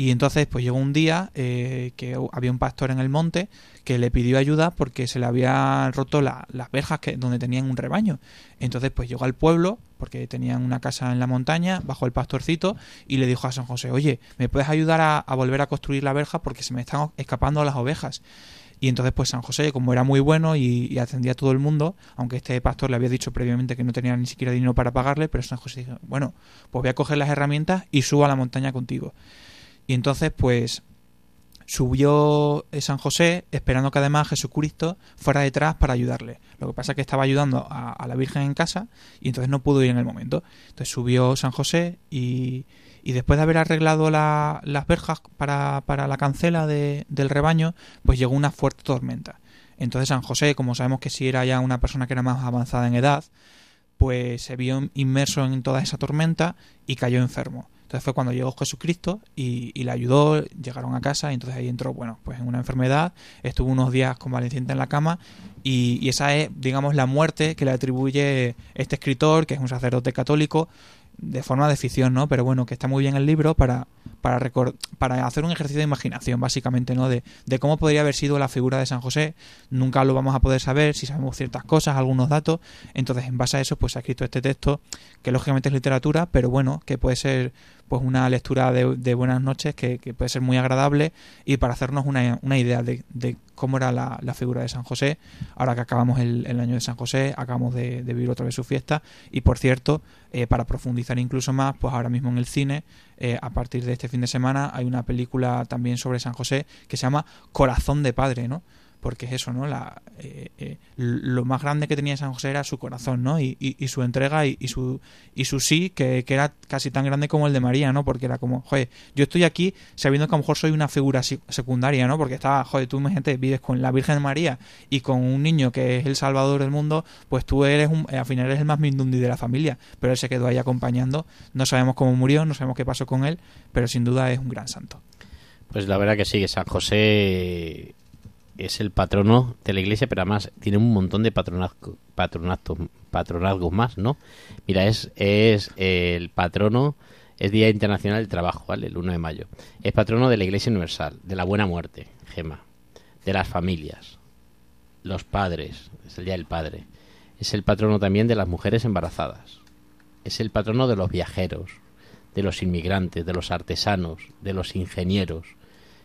Y entonces, pues llegó un día eh, que había un pastor en el monte que le pidió ayuda porque se le habían roto la- las verjas que, donde tenían un rebaño. Entonces, pues llegó al pueblo, porque tenían una casa en la montaña, bajo el pastorcito, y le dijo a San José, oye, ¿me puedes ayudar a, a volver a construir la verja porque se me están escapando las ovejas? Y entonces, pues San José, como era muy bueno y, y atendía a todo el mundo, aunque este pastor le había dicho previamente que no tenía ni siquiera dinero para pagarle, pero San José dijo, bueno, pues voy a coger las herramientas y subo a la montaña contigo. Y entonces, pues subió eh, San José esperando que además Jesucristo fuera detrás para ayudarle. Lo que pasa es que estaba ayudando a, la Virgen en casa y entonces no pudo ir en el momento. Entonces subió San José y, y después de haber arreglado la- las verjas para, para la cancela de- del rebaño, pues llegó una fuerte tormenta. Entonces San José, como sabemos que si era ya una persona que era más avanzada en edad, pues se vio inmerso en toda esa tormenta y cayó enfermo. Entonces fue cuando llegó Jesucristo y, y le ayudó, llegaron a casa y entonces ahí entró, bueno, pues en una enfermedad, estuvo unos días convaleciente en la cama y, y esa es, digamos, la muerte que le atribuye este escritor, que es un sacerdote católico, de forma de ficción, ¿no? Pero bueno, que está muy bien el libro para, para, recor- para hacer un ejercicio de imaginación, básicamente, ¿no? De, de cómo podría haber sido la figura de San José. Nunca lo vamos a poder saber si sabemos ciertas cosas, algunos datos. Entonces, en base a eso, pues se ha escrito este texto, que lógicamente es literatura, pero bueno, que puede ser pues una lectura de, buenas noches que, puede ser muy agradable y para hacernos una, una idea de, cómo era la, figura de San José, ahora que acabamos el, año de San José, acabamos de, de vivir otra vez su fiesta y por cierto, eh, para profundizar incluso más, pues ahora mismo en el cine, eh, a partir de este fin de semana, hay una película también sobre San José que se llama Corazón de Padre, ¿no? Porque es eso, ¿no? La, eh, eh, lo más grande que tenía San José era su corazón, ¿no? Y, y, su entrega y, su, y su sí, que, que, era casi tan grande como el de María, ¿no? Porque era como, joder, yo estoy aquí sabiendo que a lo mejor soy una figura secundaria, ¿no? Porque estaba, joder, tú imagínate, vives con la Virgen María y con un niño que es el salvador del mundo, pues tú eres, un, al final eres el más mindundi de la familia. Pero él se quedó ahí acompañando. No sabemos cómo murió, no sabemos qué pasó con él, pero sin duda es un gran santo. Pues la verdad que sí, San José es el patrono de la iglesia, pero además tiene un montón de patronazgo, patronatos, patronazgos más, ¿no? Mira, es, es el patrono, es Día Internacional del Trabajo, ¿vale? El 1 de mayo. Es patrono de la Iglesia Universal, de la Buena Muerte, Gema, de las familias, los padres, es el Día del Padre. Es el patrono también de las mujeres embarazadas. Es el patrono de los viajeros, de los inmigrantes, de los artesanos, de los ingenieros.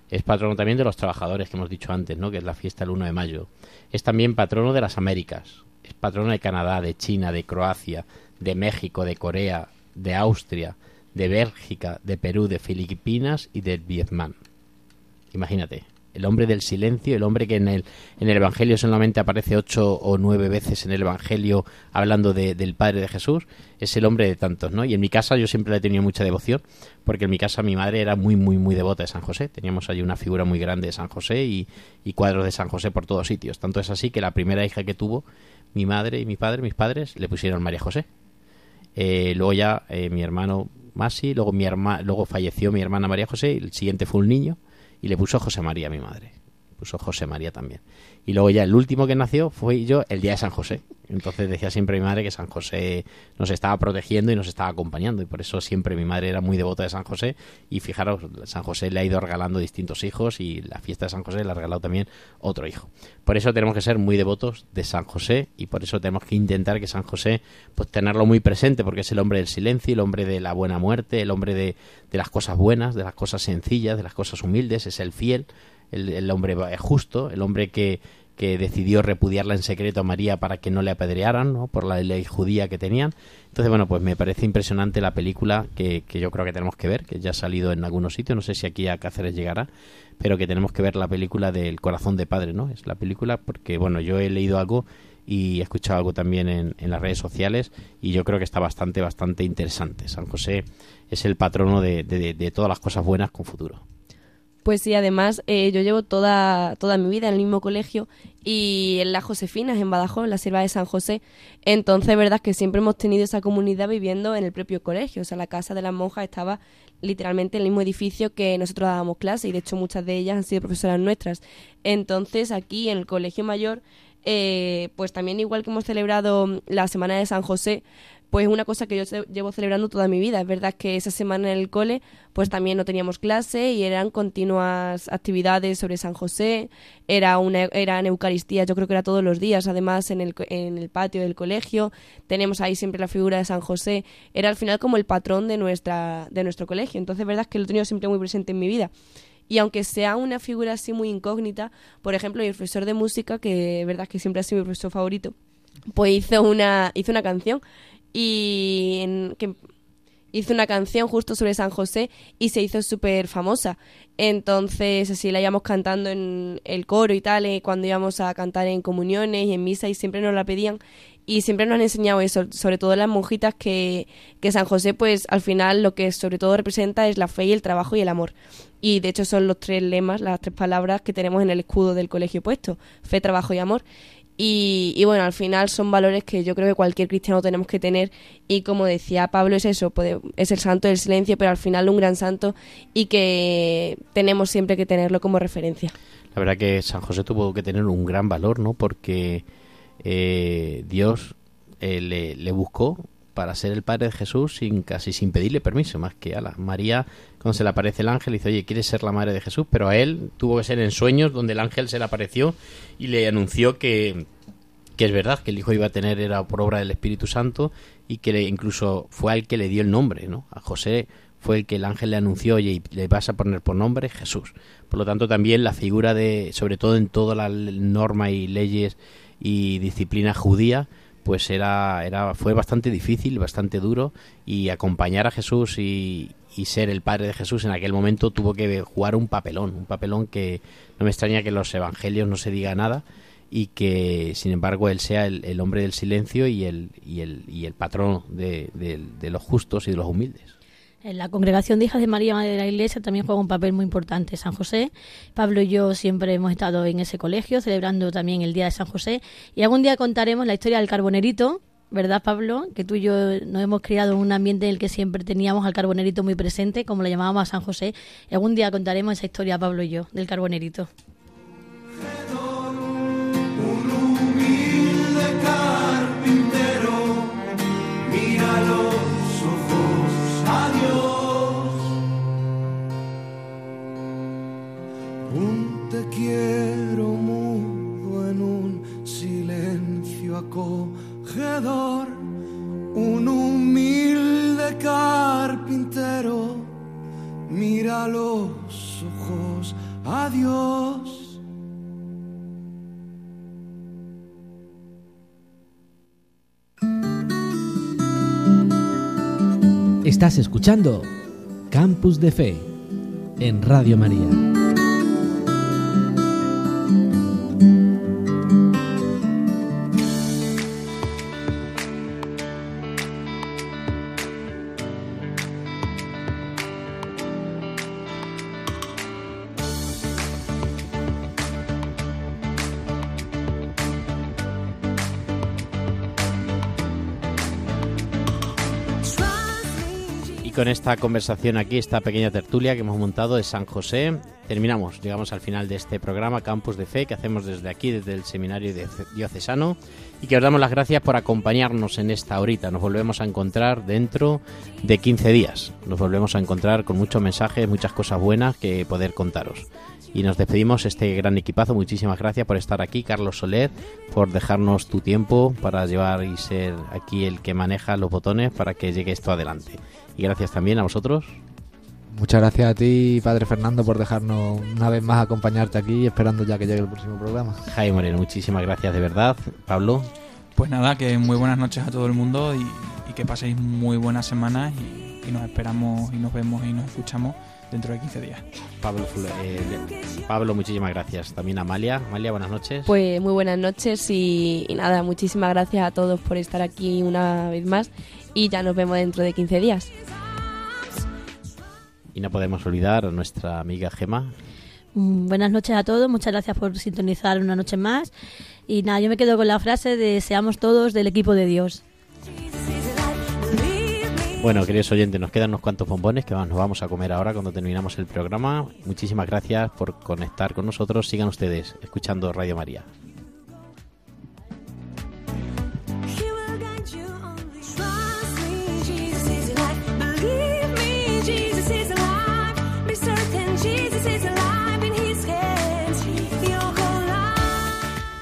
Es patrono también de los trabajadores que hemos dicho antes, ¿no? Que es la fiesta del 1 de mayo. Es también patrono de las Américas. Es patrono de Canadá, de China, de Croacia, de México, de Corea, de Austria, de Bélgica, de Perú, de Filipinas y de Vietnam. Imagínate, el hombre del silencio, el hombre que en el, en el Evangelio solamente aparece ocho o nueve veces en el Evangelio hablando de, del Padre de Jesús, es el hombre de tantos, ¿no? Y en mi casa yo siempre le he tenido mucha devoción, porque en mi casa mi madre era muy, muy, muy devota de San José. Teníamos allí una figura muy grande de San José y, y cuadros de San José por todos sitios. Tanto es así que la primera hija que tuvo, mi madre y mi padre, mis padres, le pusieron María José. Eh, luego ya eh, mi hermano Masi, luego mi herma, luego falleció mi hermana María José, y el siguiente fue un niño, y le puso José María a mi madre. José María también. Y luego ya el último que nació fue yo el día de San José. Entonces decía siempre mi madre que San José nos estaba protegiendo y nos estaba acompañando. Y por eso siempre mi madre era muy devota de San José. Y fijaros, San José le ha ido regalando distintos hijos y la fiesta de San José le ha regalado también otro hijo. Por eso tenemos que ser muy devotos de San José y por eso tenemos que intentar que San José, pues tenerlo muy presente, porque es el hombre del silencio, el hombre de la buena muerte, el hombre de, de las cosas buenas, de las cosas sencillas, de las cosas humildes, es el fiel, el, el hombre justo, el hombre que, que decidió repudiarla en secreto a María para que no le apedrearan, ¿no? por la ley judía que tenían. Entonces, bueno, pues me parece impresionante la película que, que yo creo que tenemos que ver, que ya ha salido en algunos sitios, no sé si aquí a Cáceres llegará, pero que tenemos que ver la película del corazón de padre, ¿no? Es la película porque, bueno, yo he leído algo y he escuchado algo también en, en las redes sociales y yo creo que está bastante, bastante interesante. San José es el patrono de, de, de todas las cosas buenas con futuro. Pues sí, además eh, yo llevo toda, toda mi vida en el mismo colegio y en las Josefinas, en Badajoz, en la Sierva de San José. Entonces, verdad que siempre hemos tenido esa comunidad viviendo en el propio colegio. O sea, la casa de las monjas estaba literalmente en el mismo edificio que nosotros dábamos clase y de hecho muchas de ellas han sido profesoras nuestras. Entonces, aquí en el Colegio Mayor, eh, pues también igual que hemos celebrado la Semana de San José, pues es una cosa que yo llevo celebrando toda mi vida. Es verdad que esa semana en el cole, pues también no teníamos clase y eran continuas actividades sobre San José, era una, eran Eucaristías, yo creo que era todos los días, además en el, en el patio del colegio, tenemos ahí siempre la figura de San José, era al final como el patrón de, nuestra, de nuestro colegio. Entonces, es verdad que lo he tenido siempre muy presente en mi vida. Y aunque sea una figura así muy incógnita, por ejemplo, mi profesor de música, que es verdad que siempre ha sido mi profesor favorito, pues hizo una, hizo una canción y en- que hizo una canción justo sobre San José y se hizo súper famosa. Entonces, así la íbamos cantando en el coro y tal, eh, cuando íbamos a cantar en comuniones y en misa y siempre nos la pedían. Y siempre nos han enseñado eso, sobre todo las monjitas, que, que San José, pues al final lo que sobre todo representa es la fe y el trabajo y el amor. Y de hecho son los tres lemas, las tres palabras que tenemos en el escudo del colegio puesto, fe, trabajo y amor. Y, y bueno, al final son valores que yo creo que cualquier cristiano tenemos que tener y como decía Pablo es eso, es el santo del silencio, pero al final un gran santo y que tenemos siempre que tenerlo como referencia. La verdad que San José tuvo que tener un gran valor, ¿no? Porque eh, Dios eh, le, le buscó para ser el padre de Jesús sin casi sin pedirle permiso, más que a la María cuando se le aparece el ángel dice, oye, ¿quieres ser la madre de Jesús? Pero a él tuvo que ser en sueños donde el ángel se le apareció y le anunció que, que es verdad, que el hijo iba a tener era por obra del Espíritu Santo y que le- incluso fue al que le dio el nombre, ¿no? A José fue el que el ángel le anunció, oye, y le vas a poner por nombre Jesús. Por lo tanto, también la figura de, sobre todo en todas las normas y leyes y disciplina judía, pues era, era, fue bastante difícil, bastante duro, y acompañar a Jesús y, ser el padre de Jesús en aquel momento tuvo que jugar un papelón, un papelón que no me extraña que en los evangelios no se diga nada, y que sin embargo él sea el, hombre del silencio y el, y el, y el patrón de los justos y de los humildes. En la congregación de hijas de María Madre de la Iglesia también juega un papel muy importante San José. Pablo y yo siempre hemos estado en ese colegio celebrando también el Día de San José y algún día contaremos la historia del carbonerito, ¿verdad Pablo? Que tú y yo nos hemos criado en un ambiente en el que siempre teníamos al carbonerito muy presente, como lo llamábamos a San José. Y algún día contaremos esa historia Pablo y yo del carbonerito. Mira los ojos a Dios. Estás escuchando Campus de Fe en Radio María. Con esta conversación aquí, esta pequeña tertulia que hemos montado de San José, terminamos, llegamos al final de este programa Campus de Fe que hacemos desde aquí, desde el Seminario Diocesano, y que os damos las gracias por acompañarnos en esta horita. Nos volvemos a encontrar dentro de 15 días. Nos volvemos a encontrar con muchos mensajes, muchas cosas buenas que poder contaros. Y nos despedimos este gran equipazo. Muchísimas gracias por estar aquí, Carlos Soler, por dejarnos tu tiempo para llevar y ser aquí el que maneja los botones para que llegue esto adelante. Y gracias también a vosotros. Muchas gracias a ti, Padre Fernando, por dejarnos una vez más acompañarte aquí, esperando ya que llegue el próximo programa. Jaime Moreno, muchísimas gracias de verdad. Pablo, Pues nada, que muy buenas noches a todo el mundo y, y que paséis muy buenas semanas y, y nos esperamos y nos vemos y nos escuchamos dentro de 15 días. Pablo, eh, Pablo, muchísimas gracias. También a Amalia. Amalia, buenas noches. Pues muy buenas noches y, y nada, muchísimas gracias a todos por estar aquí una vez más y ya nos vemos dentro de 15 días. Y no podemos olvidar a nuestra amiga Gema. Mm, Buenas noches a todos, muchas gracias por sintonizar una noche más. Y nada, yo me quedo con la frase de seamos todos del equipo de Dios. Bueno, queridos oyentes, nos quedan unos cuantos bombones que nos vamos a comer ahora cuando terminamos el programa. Muchísimas gracias por conectar con nosotros. Sigan ustedes escuchando Radio María.